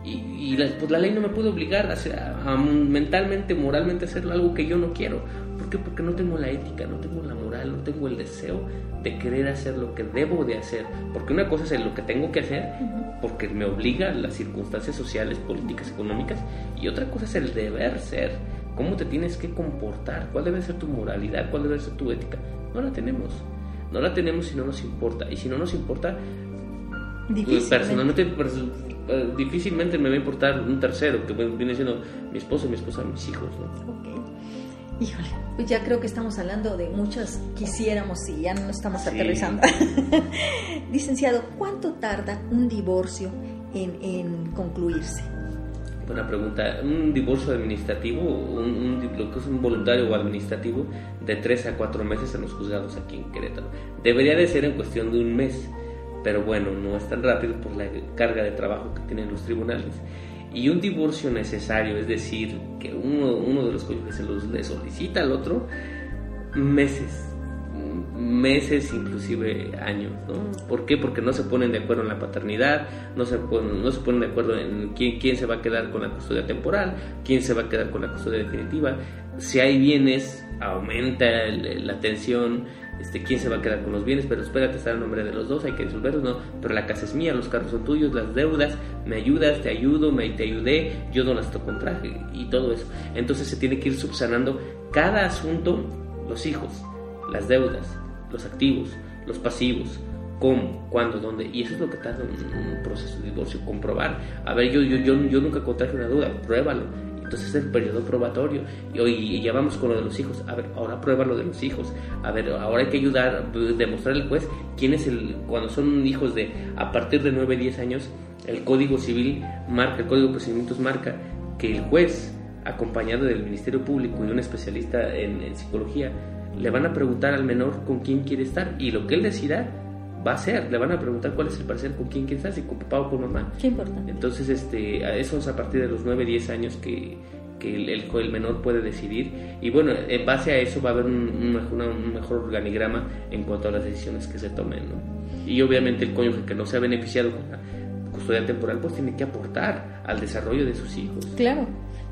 Y, la, pues la ley no me puede obligar a, a, mentalmente, moralmente hacer algo que yo no quiero. ¿Por qué? Porque no tengo la ética, no tengo la moral, no tengo el deseo de querer hacer lo que debo de hacer. Porque una cosa es lo que tengo que hacer, porque me obliga las circunstancias sociales, políticas, económicas, y otra cosa es el deber ser. ¿Cómo te tienes que comportar? ¿Cuál debe ser tu moralidad? ¿Cuál debe ser tu ética? No la tenemos. No la tenemos si no nos importa. Y si no nos importa, pues, personalmente eh, difícilmente me va a importar un tercero, que viene siendo mi esposo, mi esposa, mis hijos. ¿no? Híjole, pues ya creo que estamos hablando de muchas quisiéramos y ya no estamos aterrizando. Licenciado, ¿cuánto tarda un divorcio en, concluirse? Buena pregunta. Un divorcio administrativo, un, lo que es un voluntario o administrativo, de tres a cuatro meses en los juzgados aquí en Querétaro. Debería de ser en cuestión de un mes, pero bueno, no es tan rápido por la carga de trabajo que tienen los tribunales y un divorcio necesario, es decir, que uno, uno de los cónyuges le solicita al otro, meses, meses, inclusive años, ¿no? ¿Por qué? Porque no se ponen de acuerdo en la paternidad, no se ponen, no se ponen de acuerdo en quién, quién se va a quedar con la custodia temporal, quién se va a quedar con la custodia definitiva. Si hay bienes, aumenta la tensión, este, quién se va a quedar con los bienes, pero espérate, está el nombre de los dos, hay que resolverlos, no, pero la casa es mía, los carros son tuyos, las deudas, me ayudas, te ayudo, me, te ayudé, yo no las toco traje y todo eso. Entonces se tiene que ir subsanando cada asunto, los hijos, las deudas, los activos, los pasivos, cómo, cuándo, dónde, y eso es lo que tarda un, un proceso de divorcio, comprobar. A ver, yo, yo, yo, yo nunca contraje una duda, pruébalo entonces es el periodo probatorio. Y hoy ya vamos con lo de los hijos. A ver, ahora prueba lo de los hijos. A ver, ahora hay que ayudar, demostrar al juez quién es el. Cuando son hijos de a partir de 9, 10 años, el Código Civil marca, el Código de Procedimientos marca que el juez, acompañado del Ministerio Público y un especialista en, en psicología, le van a preguntar al menor con quién quiere estar y lo que él decida va a ser, le van a preguntar cuál es el parecer, con quién quieres estar, si con papá o con mamá. Qué importante. Entonces, este, eso es a partir de los 9, 10 años que, que el, el, menor puede decidir. Y bueno, en base a eso va a haber un, un, mejor organigrama en cuanto a las decisiones que se tomen. ¿no? Y obviamente el cónyuge que no se ha beneficiado con la custodia temporal, pues tiene que aportar al desarrollo de sus hijos. Claro.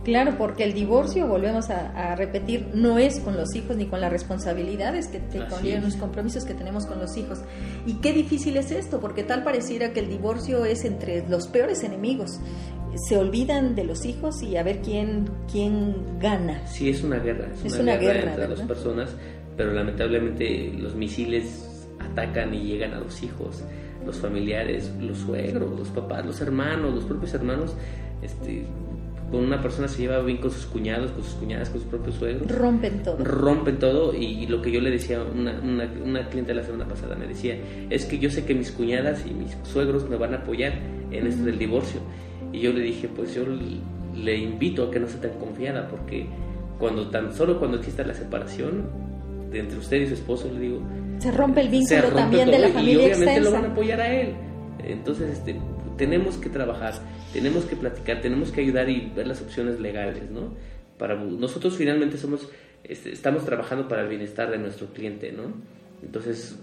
Claro, porque el divorcio, volvemos a, repetir, no es con los hijos ni con las responsabilidades que te conllevan los compromisos que tenemos con los hijos. Y qué difícil es esto, porque tal pareciera que el divorcio es entre los peores enemigos. Se olvidan de los hijos y a ver quién, quién gana. Sí, es una guerra. Es, una, guerra, entre las personas, pero lamentablemente los misiles atacan y llegan a los hijos, los familiares, los suegros, los papás, los hermanos, los propios hermanos. Este, con una persona se lleva bien con sus cuñados, con sus cuñadas, con sus propios suegros. Rompen todo. Rompen todo y, lo que yo le decía, una, una, una cliente la semana pasada me decía, es que yo sé que mis cuñadas y mis suegros me van a apoyar en esto del divorcio. Y yo le dije, pues yo le invito a que no sea tan confiada porque cuando tan solo cuando exista la separación de entre usted y su esposo, le digo... Se rompe el vínculo también de la familia Y obviamente lo van a apoyar a él. Entonces, este, tenemos que trabajar, tenemos que platicar, tenemos que ayudar y ver las opciones legales, ¿no? Para nosotros finalmente somos este, estamos trabajando para el bienestar de nuestro cliente, ¿no? Entonces,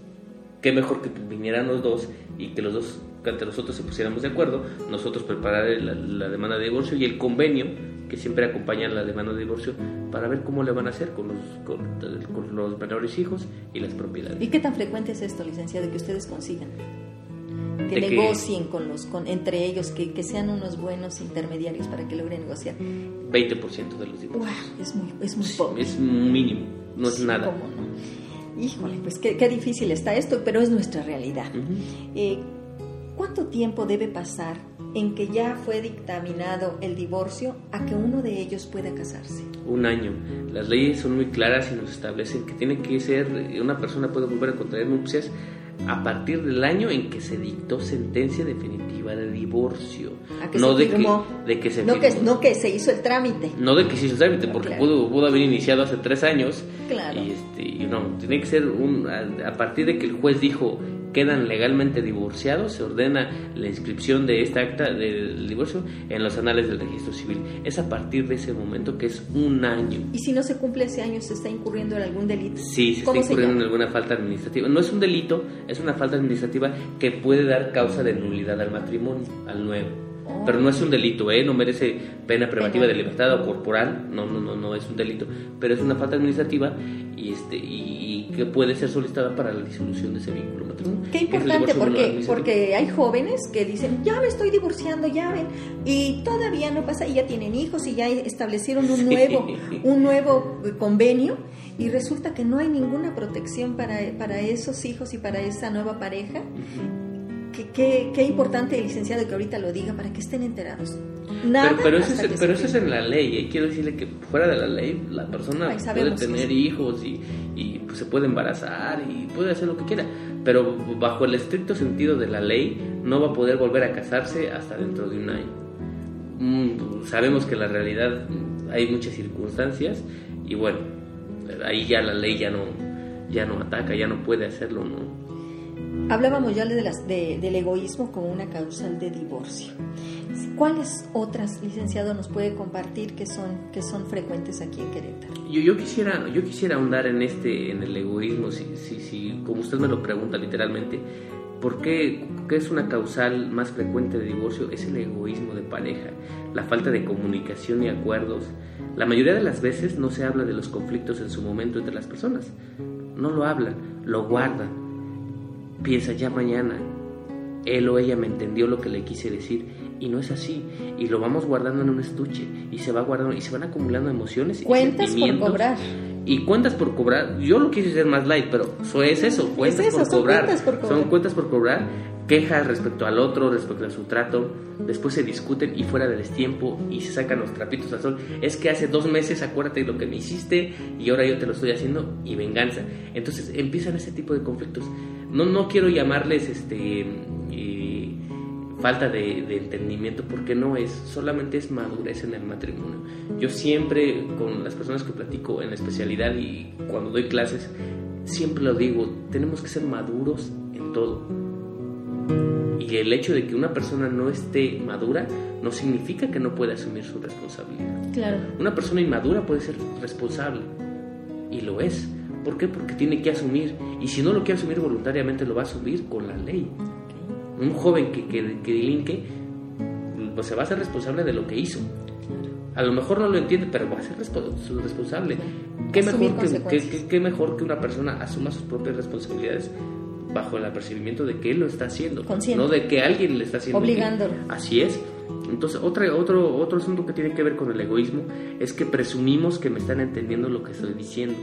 qué mejor que vinieran los dos y que los dos ante nosotros se pusiéramos de acuerdo, nosotros preparar la, demanda de divorcio y el convenio que siempre acompaña la demanda de divorcio para ver cómo le van a hacer con los, con los menores hijos y las propiedades. ¿Y qué tan frecuente es esto, licenciado, que ustedes consigan? Que negocien con los con entre ellos que, que, sean unos buenos intermediarios para que logren negociar 20% de los divorcios es muy es muy poco es mínimo no es nada ¿cómo no? híjole pues qué, qué, difícil está esto pero es nuestra realidad eh, ¿cuánto tiempo debe pasar en que ya fue dictaminado el divorcio a que uno de ellos pueda casarse? Un año. Las leyes son muy claras y nos establecen que tiene que ser, una persona puede volver a contraer nupcias a partir del año en que se dictó sentencia definitiva de divorcio. no de que, de que se no que, no que se hizo el trámite. No de que se hizo el trámite, porque pudo, pudo haber iniciado hace tres años. Claro. Y, este, y no, tiene que ser un, a partir de que el juez dijo quedan legalmente divorciados, se ordena la inscripción de esta acta del divorcio en los anales del registro civil. Es a partir de ese momento que es un año. ¿Y si no se cumple ese año, se está incurriendo en algún delito? Sí, se está incurriendo en alguna falta administrativa. No es un delito, es una falta administrativa que puede dar causa de nulidad al matrimonio, al nuevo. Oh. Pero no es un delito, ¿eh? No merece pena privativa de libertad o corporal. No, no, no, no es un delito. Pero es una falta administrativa y este y, que puede ser solicitada para la disolución de ese vínculo matrimonial. Qué importante, porque, porque hay jóvenes que dicen, ya me estoy divorciando, ya ven, y todavía no pasa, y ya tienen hijos y ya establecieron un nuevo, un nuevo convenio, y resulta que no hay ninguna protección para, para esos hijos y para esa nueva pareja. Qué, importante, licenciado, que ahorita lo diga para que estén enterados. Nada pero, eso, es, pero eso es en la ley. Y quiero decirle que fuera de la ley, la persona puede tener hijos y, y pues, se puede embarazar y puede hacer lo que quiera. Pero bajo el estricto sentido de la ley, no va a poder volver a casarse hasta dentro de un año. Mm, sabemos que en la realidad hay muchas circunstancias y bueno, ahí ya la ley ya no, ya no ataca, ya no puede hacerlo, ¿no? Hablábamos ya de las, del egoísmo como una causal de divorcio. ¿Cuáles otras, licenciado, nos puede compartir que son, que son frecuentes aquí en Querétaro? Yo, yo, quisiera, yo quisiera ahondar en este, en el egoísmo, si, si, si, como usted me lo pregunta literalmente, ¿por qué, qué es una causal más frecuente de divorcio? Es el egoísmo de pareja, la falta de comunicación y acuerdos. La mayoría de las veces no se habla de los conflictos en su momento entre las personas. No lo hablan, lo guardan. Piensa ya mañana, él o ella me entendió lo que le quise decir y no es así y lo vamos guardando en un estuche y se va guardando y se van acumulando emociones cuentas y por cobrar. Y cuentas por cobrar. Yo lo quise hacer más light pero eso es eso cuentas, por, cobrar. cuentas por cobrar. son cuentas por cobrar quejas respecto al otro respecto a su trato después se discuten y fuera del tiempo y se sacan los trapitos al sol. Es que hace dos meses acuérdate de lo que me hiciste y ahora yo te lo estoy haciendo y venganza. Entonces empiezan ese tipo de conflictos no no quiero llamarles este falta de, entendimiento porque no es, solamente es madurez en el matrimonio. Yo siempre con las personas que platico en la especialidad y cuando doy clases, siempre lo digo, tenemos que ser maduros en todo. Y el hecho de que una persona no esté madura no significa que no pueda asumir su responsabilidad. Claro. Una persona inmadura puede ser responsable y lo es. ¿Por qué? Porque tiene que asumir. Y si no lo quiere asumir voluntariamente, lo va a asumir con la ley un joven que, que, delinque, pues se va a ser responsable de lo que hizo. A lo mejor no lo entiende, pero va a ser responsable. ¿Qué mejor que, qué, mejor que una persona asuma sus propias responsabilidades bajo el apercibimiento de que él lo está haciendo, no de que alguien le está haciendo. Obligándolo. Así es. Entonces, otra, otro, otro asunto que tiene que ver con el egoísmo es que presumimos que me están entendiendo lo que estoy diciendo.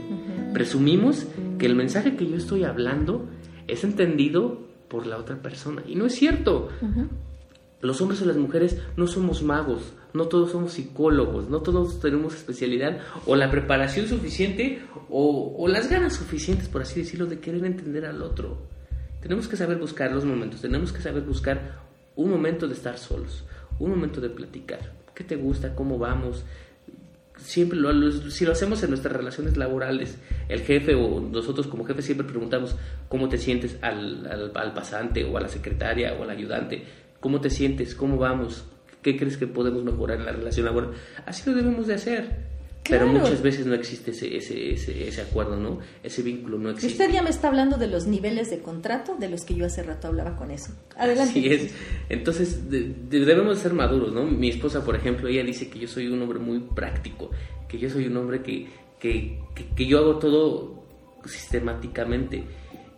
Presumimos que el mensaje que yo estoy hablando es entendido por la otra persona. Y no es cierto. Los hombres o las mujeres no somos magos, no todos somos psicólogos, no todos tenemos especialidad o la preparación suficiente o, o, las ganas suficientes, por así decirlo, de querer entender al otro. Tenemos que saber buscar los momentos, tenemos que saber buscar un momento de estar solos, un momento de platicar. ¿Qué te gusta? ¿Cómo vamos? siempre lo, si lo hacemos en nuestras relaciones laborales, el jefe o nosotros como jefe siempre preguntamos cómo te sientes al, al, pasante o a la secretaria o al ayudante, cómo te sientes, cómo vamos, qué crees que podemos mejorar en la relación laboral. Así lo debemos de hacer. Pero muchas veces no existe ese, ese, ese, ese, acuerdo, ¿no? Ese vínculo no existe. Usted ya me está hablando de los niveles de contrato de los que yo hace rato hablaba con eso. Adelante. Así es. Entonces, debemos ser maduros, ¿no? Mi esposa, por ejemplo, ella dice que yo soy un hombre muy práctico, que yo soy un hombre que, que, que, yo hago todo sistemáticamente.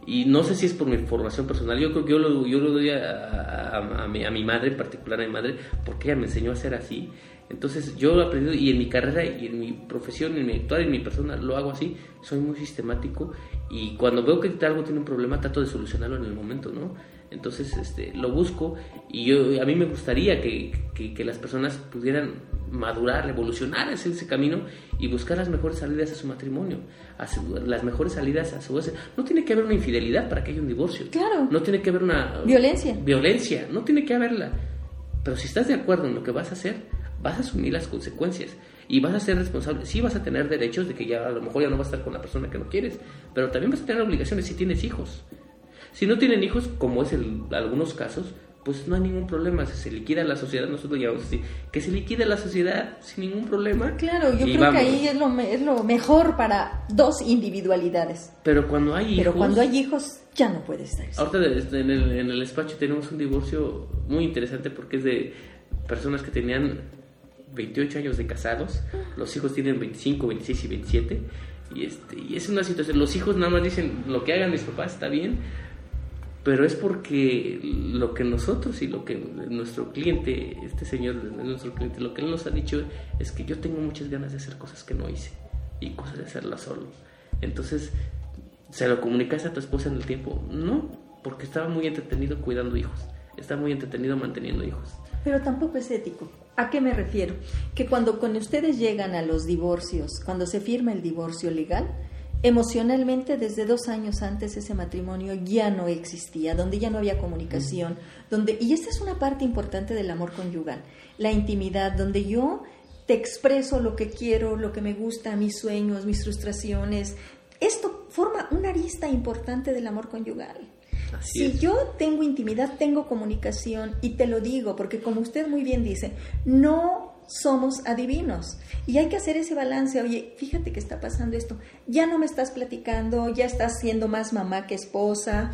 Y no sé si es por mi formación personal, yo creo que yo lo, yo lo doy a, a, mi, a mi madre, en particular a mi madre, porque ella me enseñó a ser así entonces yo he aprendido y en mi carrera y en mi profesión, en mi actual, en mi persona, lo hago así, soy muy sistemático y cuando veo que algo tiene un problema trato de solucionarlo en el momento, ¿no? Entonces este, lo busco y yo, a mí me gustaría que, que, las personas pudieran madurar, evolucionar ese, ese camino y buscar las mejores salidas a su matrimonio, las mejores salidas a su... No tiene que haber una infidelidad para que haya un divorcio. Claro. No tiene que haber una... Violencia. Violencia, no tiene que haberla. Pero si estás de acuerdo en lo que vas a hacer, vas a asumir las consecuencias y vas a ser responsable. Sí vas a tener derechos de que ya a lo mejor ya no vas a estar con la persona que no quieres, pero también vas a tener obligaciones si tienes hijos. Si no tienen hijos, como es en algunos casos, pues no hay ningún problema, se liquida la sociedad, nosotros llamamos así, que se liquide la sociedad sin ningún problema. Claro, yo creo que ahí es lo, es lo mejor para dos individualidades. Pero cuando hay hijos... Pero cuando hay hijos ya no puede estar. Ahorita en el, en el despacho tenemos un divorcio muy interesante porque es de personas que tenían 28 años de casados, los hijos tienen 25, 26 y 27, y, este, y es una situación, los hijos nada más dicen, lo que hagan mis papás está bien, pero es porque lo que nosotros y lo que nuestro cliente, este señor, nuestro cliente, lo que él nos ha dicho es que yo tengo muchas ganas de hacer cosas que no hice y cosas de hacerlas solo. Entonces, ¿se lo comunicaste a tu esposa en el tiempo? No, porque estaba muy entretenido cuidando hijos, estaba muy entretenido manteniendo hijos. Pero tampoco es ético. ¿A qué me refiero? Que cuando con ustedes llegan a los divorcios, cuando se firma el divorcio legal, emocionalmente desde dos años antes ese matrimonio ya no existía, donde ya no había comunicación, donde y esta es una parte importante del amor conyugal, la intimidad, donde yo te expreso lo que quiero, lo que me gusta, mis sueños, mis frustraciones. Esto forma una arista importante del amor conyugal. Si yo tengo intimidad, tengo comunicación y te lo digo, porque como usted muy bien dice, no somos adivinos y hay que hacer ese balance. Oye, fíjate que está pasando esto. Ya no me estás platicando, ya estás siendo más mamá que esposa,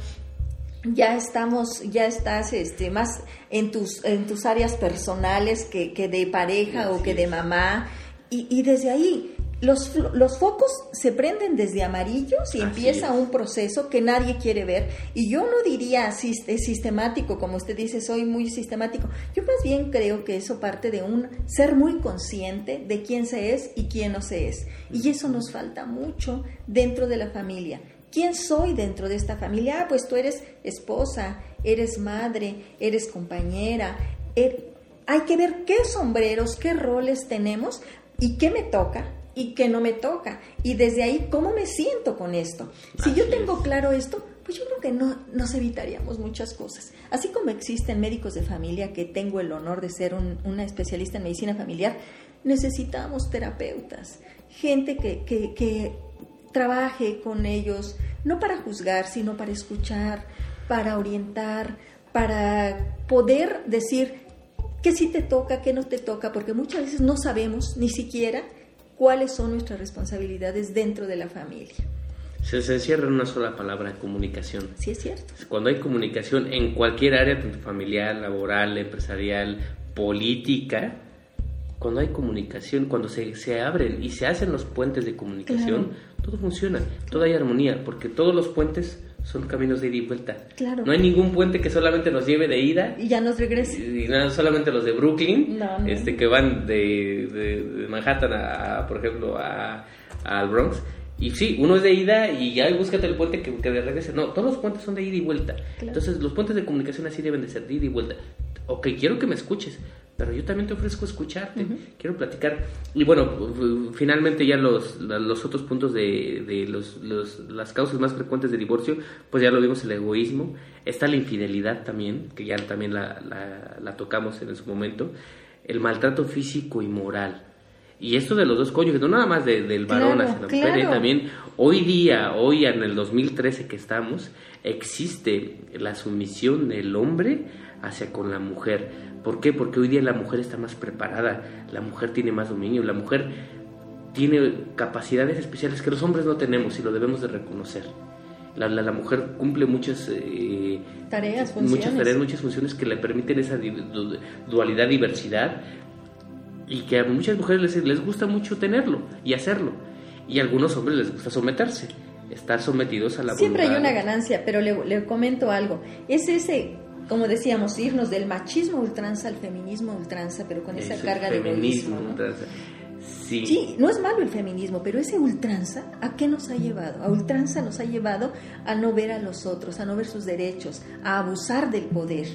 ya estamos, ya estás este, más en tus, en tus áreas personales que, que de pareja o que de mamá. Y, y desde ahí los, los, focos se prenden desde amarillos y empieza un proceso que nadie quiere ver. Y yo no diría sistemático, como usted dice, soy muy sistemático. Yo más bien creo que eso parte de un ser muy consciente de quién se es y quién no se es. Y eso nos falta mucho dentro de la familia. ¿Quién soy dentro de esta familia? Ah, pues tú eres esposa, eres madre, eres compañera. Er, hay que ver qué sombreros, qué roles tenemos y qué me toca y que no me toca. Y desde ahí, ¿cómo me siento con esto? Si yo tengo claro esto, pues yo creo que no nos evitaríamos muchas cosas. Así como existen médicos de familia, que tengo el honor de ser una especialista en medicina familiar, necesitamos terapeutas, gente que, que, que trabaje con ellos, no para juzgar, sino para escuchar, para orientar, para poder decir qué sí te toca, qué no te toca, porque muchas veces no sabemos ni siquiera cuáles son nuestras responsabilidades dentro de la familia. Se, se encierra en una sola palabra, comunicación. Sí, es cierto. Cuando hay comunicación en cualquier área, tanto familiar, laboral, empresarial, política, cuando hay comunicación, cuando se, se abren y se hacen los puentes de comunicación, todo funciona, toda hay armonía, porque todos los puentes son caminos de ida y vuelta. Claro. No hay ningún puente que solamente nos lleve de ida. Y ya nos regrese. Y, nada, solamente los de Brooklyn, este que van de, de, Manhattan a, por ejemplo, a, al Bronx. Y sí, uno es de ida y ya búscate el puente que, que de regrese. No, todos los puentes son de ida y vuelta. Entonces, los puentes de comunicación así deben de ser de ida y vuelta. Ok, quiero que me escuches, pero yo también te ofrezco escucharte, quiero platicar. Y bueno, finalmente ya los, los otros puntos de, de los, los, las causas más frecuentes de divorcio, pues ya lo vimos, el egoísmo, está la infidelidad también, que ya también la, la, tocamos en su momento, el maltrato físico y moral. Y esto de los dos cónyuges, no nada más del varón hacia la mujer, también hoy día, hoy en el 2013 que estamos, existe la sumisión del hombre hacia con la mujer ¿Por qué? Porque hoy día la mujer está más preparada, la mujer tiene más dominio, la mujer tiene capacidades especiales que los hombres no tenemos y lo debemos de reconocer. La, la, mujer cumple muchas eh, tareas, funciones. muchas tareas, muchas funciones que le permiten esa dualidad, diversidad y que a muchas mujeres les, les gusta mucho tenerlo y hacerlo y a algunos hombres les gusta someterse, estar sometidos a la Siempre hay una ganancia, pero le, le comento algo, es ese como decíamos, irnos del machismo ultranza al feminismo ultranza, pero con esa carga de egoísmo. Sí. sí. no es malo el feminismo, pero ese ultranza, ¿a qué nos ha llevado? A ultranza nos ha llevado a no ver a los otros, a no ver sus derechos, a abusar del poder.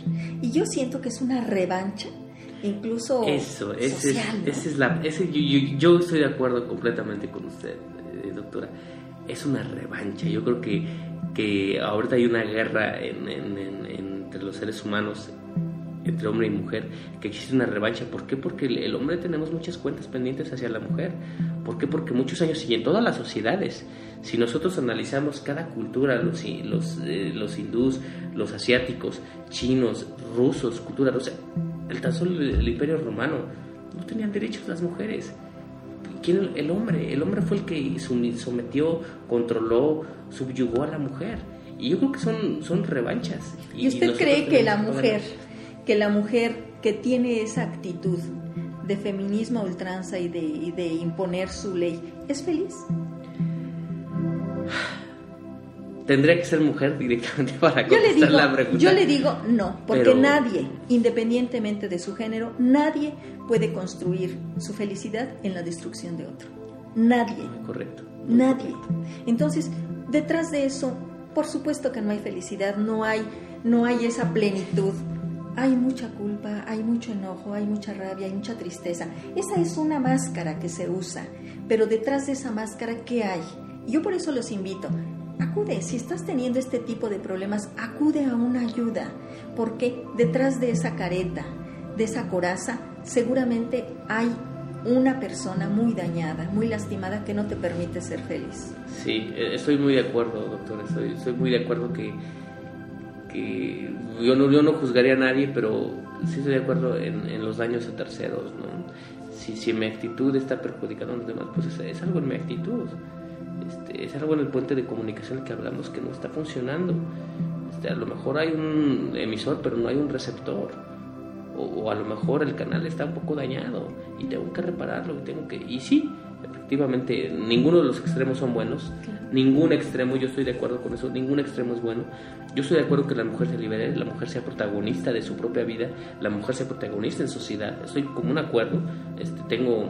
Y yo siento que es una revancha, incluso Eso, ese es la, ese, yo, yo, estoy de acuerdo completamente con usted, eh, doctora. Es una revancha. Yo creo que, que ahorita hay una guerra en, en, en entre los seres humanos, entre hombre y mujer, que existe una revancha. ¿Por qué? Porque el hombre tenemos muchas cuentas pendientes hacia la mujer. ¿Por qué? Porque muchos años y en todas las sociedades, si nosotros analizamos cada cultura, los, los, eh, los hindús, los asiáticos, chinos, rusos, cultura rusa, el tan solo el, imperio romano, no tenían derechos las mujeres. ¿Quién? El hombre, el hombre fue el que sometió, controló, subyugó a la mujer. Y yo creo que son, son revanchas. ¿Y, usted cree que la mujer, que la mujer que tiene esa actitud de feminismo a ultranza y de, de imponer su ley, es feliz? Tendría que ser mujer directamente para contestar la pregunta. Yo le digo no, porque nadie, independientemente de su género, nadie puede construir su felicidad en la destrucción de otro. Nadie. Correcto. Nadie. Entonces, detrás de eso por supuesto que no hay felicidad, no hay, no hay esa plenitud. Hay mucha culpa, hay mucho enojo, hay mucha rabia, hay mucha tristeza. Esa es una máscara que se usa, pero detrás de esa máscara, ¿qué hay? Yo por eso los invito. Acude, si estás teniendo este tipo de problemas, acude a una ayuda, porque detrás de esa careta, de esa coraza, seguramente hay una persona muy dañada, muy lastimada que no te permite ser feliz. Sí, eh, estoy muy de acuerdo, doctor, estoy, estoy muy de acuerdo que, que yo no, yo no juzgaría a nadie, pero sí estoy de acuerdo en, los daños a terceros, ¿no? Si, si mi actitud está perjudicando a los demás, pues es, algo en mi actitud. Este, es algo en el puente de comunicación que hablamos que no está funcionando. Este, a lo mejor hay un emisor, pero no hay un receptor. O, a lo mejor el canal está un poco dañado y tengo que repararlo. Y, tengo que, y sí, efectivamente, ninguno de los extremos son buenos. Ningún extremo, yo estoy de acuerdo con eso, ningún extremo es bueno. Yo estoy de acuerdo que la mujer se libere, la mujer sea protagonista de su propia vida, la mujer sea protagonista en sociedad. Estoy como un acuerdo. Este, tengo,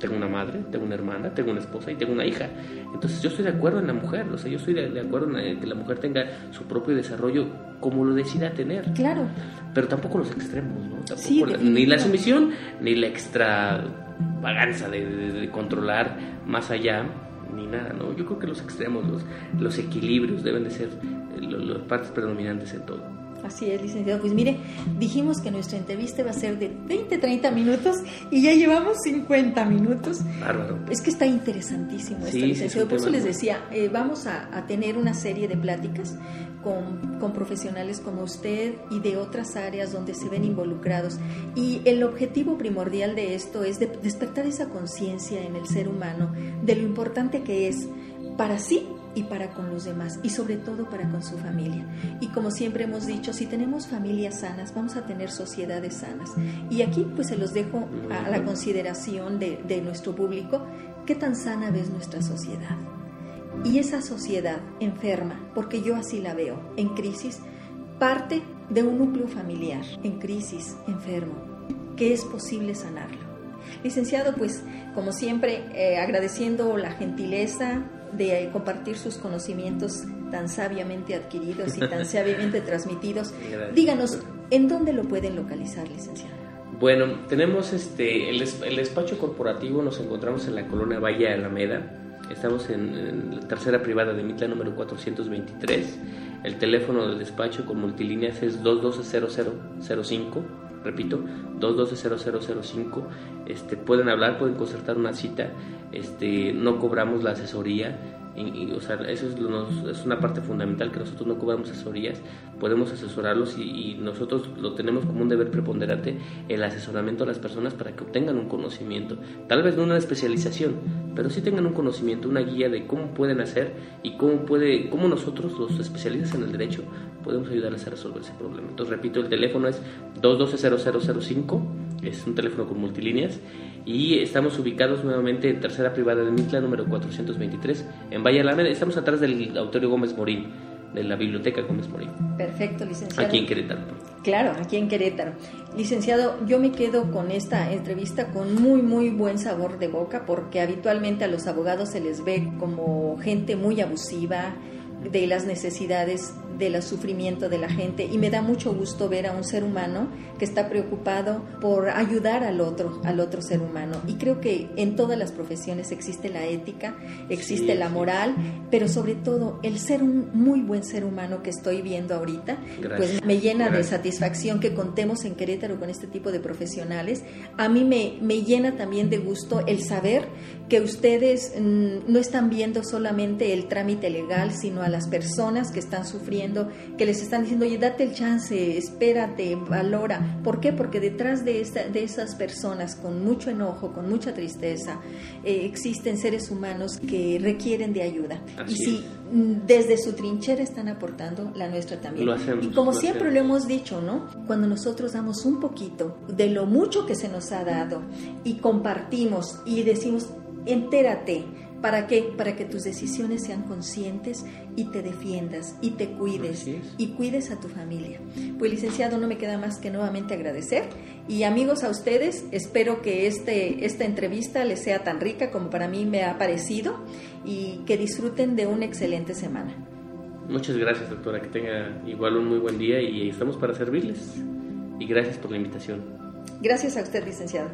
tengo una madre, tengo una hermana, tengo una esposa y tengo una hija. Entonces yo estoy de acuerdo en la mujer, o sea, yo estoy de, acuerdo en que la mujer tenga su propio desarrollo como lo decida tener. Claro. Pero tampoco los extremos, ¿no? Tampoco ni la sumisión, ni la extravaganza de, de controlar más allá ni nada, ¿no? Yo creo que los extremos, los, los equilibrios deben de ser las partes predominantes en todo. Así es, licenciado. Pues mire, dijimos que nuestra entrevista va a ser de 20, 30 minutos y ya llevamos 50 minutos. Bárbaro. Es que está interesantísimo esto, licenciado. Por eso les decía, eh, vamos a, a, tener una serie de pláticas con, con, profesionales como usted y de otras áreas donde se ven involucrados. Y el objetivo primordial de esto es de despertar esa conciencia en el ser humano de lo importante que es para sí y para con los demás y sobre todo para con su familia. Y como siempre hemos dicho, si tenemos familias sanas, vamos a tener sociedades sanas. Y aquí pues se los dejo a la consideración de, nuestro público, qué tan sana ves nuestra sociedad. Y esa sociedad enferma, porque yo así la veo, en crisis, parte de un núcleo familiar en crisis, enfermo, que es posible sanarlo. Licenciado, pues como siempre, eh, agradeciendo la gentileza, de compartir sus conocimientos tan sabiamente adquiridos y tan sabiamente transmitidos. Díganos, ¿en dónde lo pueden localizar, licenciado? Bueno, tenemos este el, el despacho corporativo, nos encontramos en la colonia Valle Alameda. Estamos en, la tercera privada de Mitla número 423. El teléfono del despacho con multilíneas es 220005 repito, 212-0005, este, pueden hablar, pueden concertar una cita, este, no cobramos la asesoría, y, o sea, eso es, una parte fundamental que nosotros no cobramos asesorías, podemos asesorarlos y, nosotros lo tenemos como un deber preponderante el asesoramiento a las personas para que obtengan un conocimiento, tal vez no una especialización, pero sí tengan un conocimiento, una guía de cómo pueden hacer y cómo puede, cómo nosotros los especialistas en el derecho podemos ayudarles a resolver ese problema. Entonces repito, el teléfono es 212-0005, es un teléfono con multilíneas y estamos ubicados nuevamente en tercera privada de Mitla, número 423, en Valle Alameda. Estamos atrás del Autorio Gómez Morín, de la Biblioteca Gómez Morín. Perfecto, licenciado. Aquí en Querétaro. Claro, aquí en Querétaro. Licenciado, yo me quedo con esta entrevista con muy, muy buen sabor de boca, porque habitualmente a los abogados se les ve como gente muy abusiva de las necesidades del sufrimiento de la gente y me da mucho gusto ver a un ser humano que está preocupado por ayudar al otro, al otro ser humano. Y creo que en todas las profesiones existe la ética, existe la moral, pero sobre todo el ser un muy buen ser humano que estoy viendo ahorita, pues me llena de satisfacción que contemos en Querétaro con este tipo de profesionales. A mí me, me llena también de gusto el saber que ustedes mm, no están viendo solamente el trámite legal, sino a las personas que están sufriendo que les están diciendo, oye, date el chance, espérate, valora. ¿Por qué? Porque detrás de, esta, de esas personas con mucho enojo, con mucha tristeza, eh, existen seres humanos que requieren de ayuda. y si mm, desde su trinchera están aportando, la nuestra también. y como siempre lo hemos dicho, ¿no? Cuando nosotros damos un poquito de lo mucho que se nos ha dado y compartimos y decimos, entérate, ¿Para qué? Para que tus decisiones sean conscientes y te defiendas y te cuides y cuides a tu familia. Pues licenciado, no me queda más que nuevamente agradecer y amigos a ustedes, espero que este, esta entrevista les sea tan rica como para mí me ha parecido y que disfruten de una excelente semana. Muchas gracias, doctora, que tenga igual un muy buen día y estamos para servirles. Y gracias por la invitación. Gracias a usted, licenciado.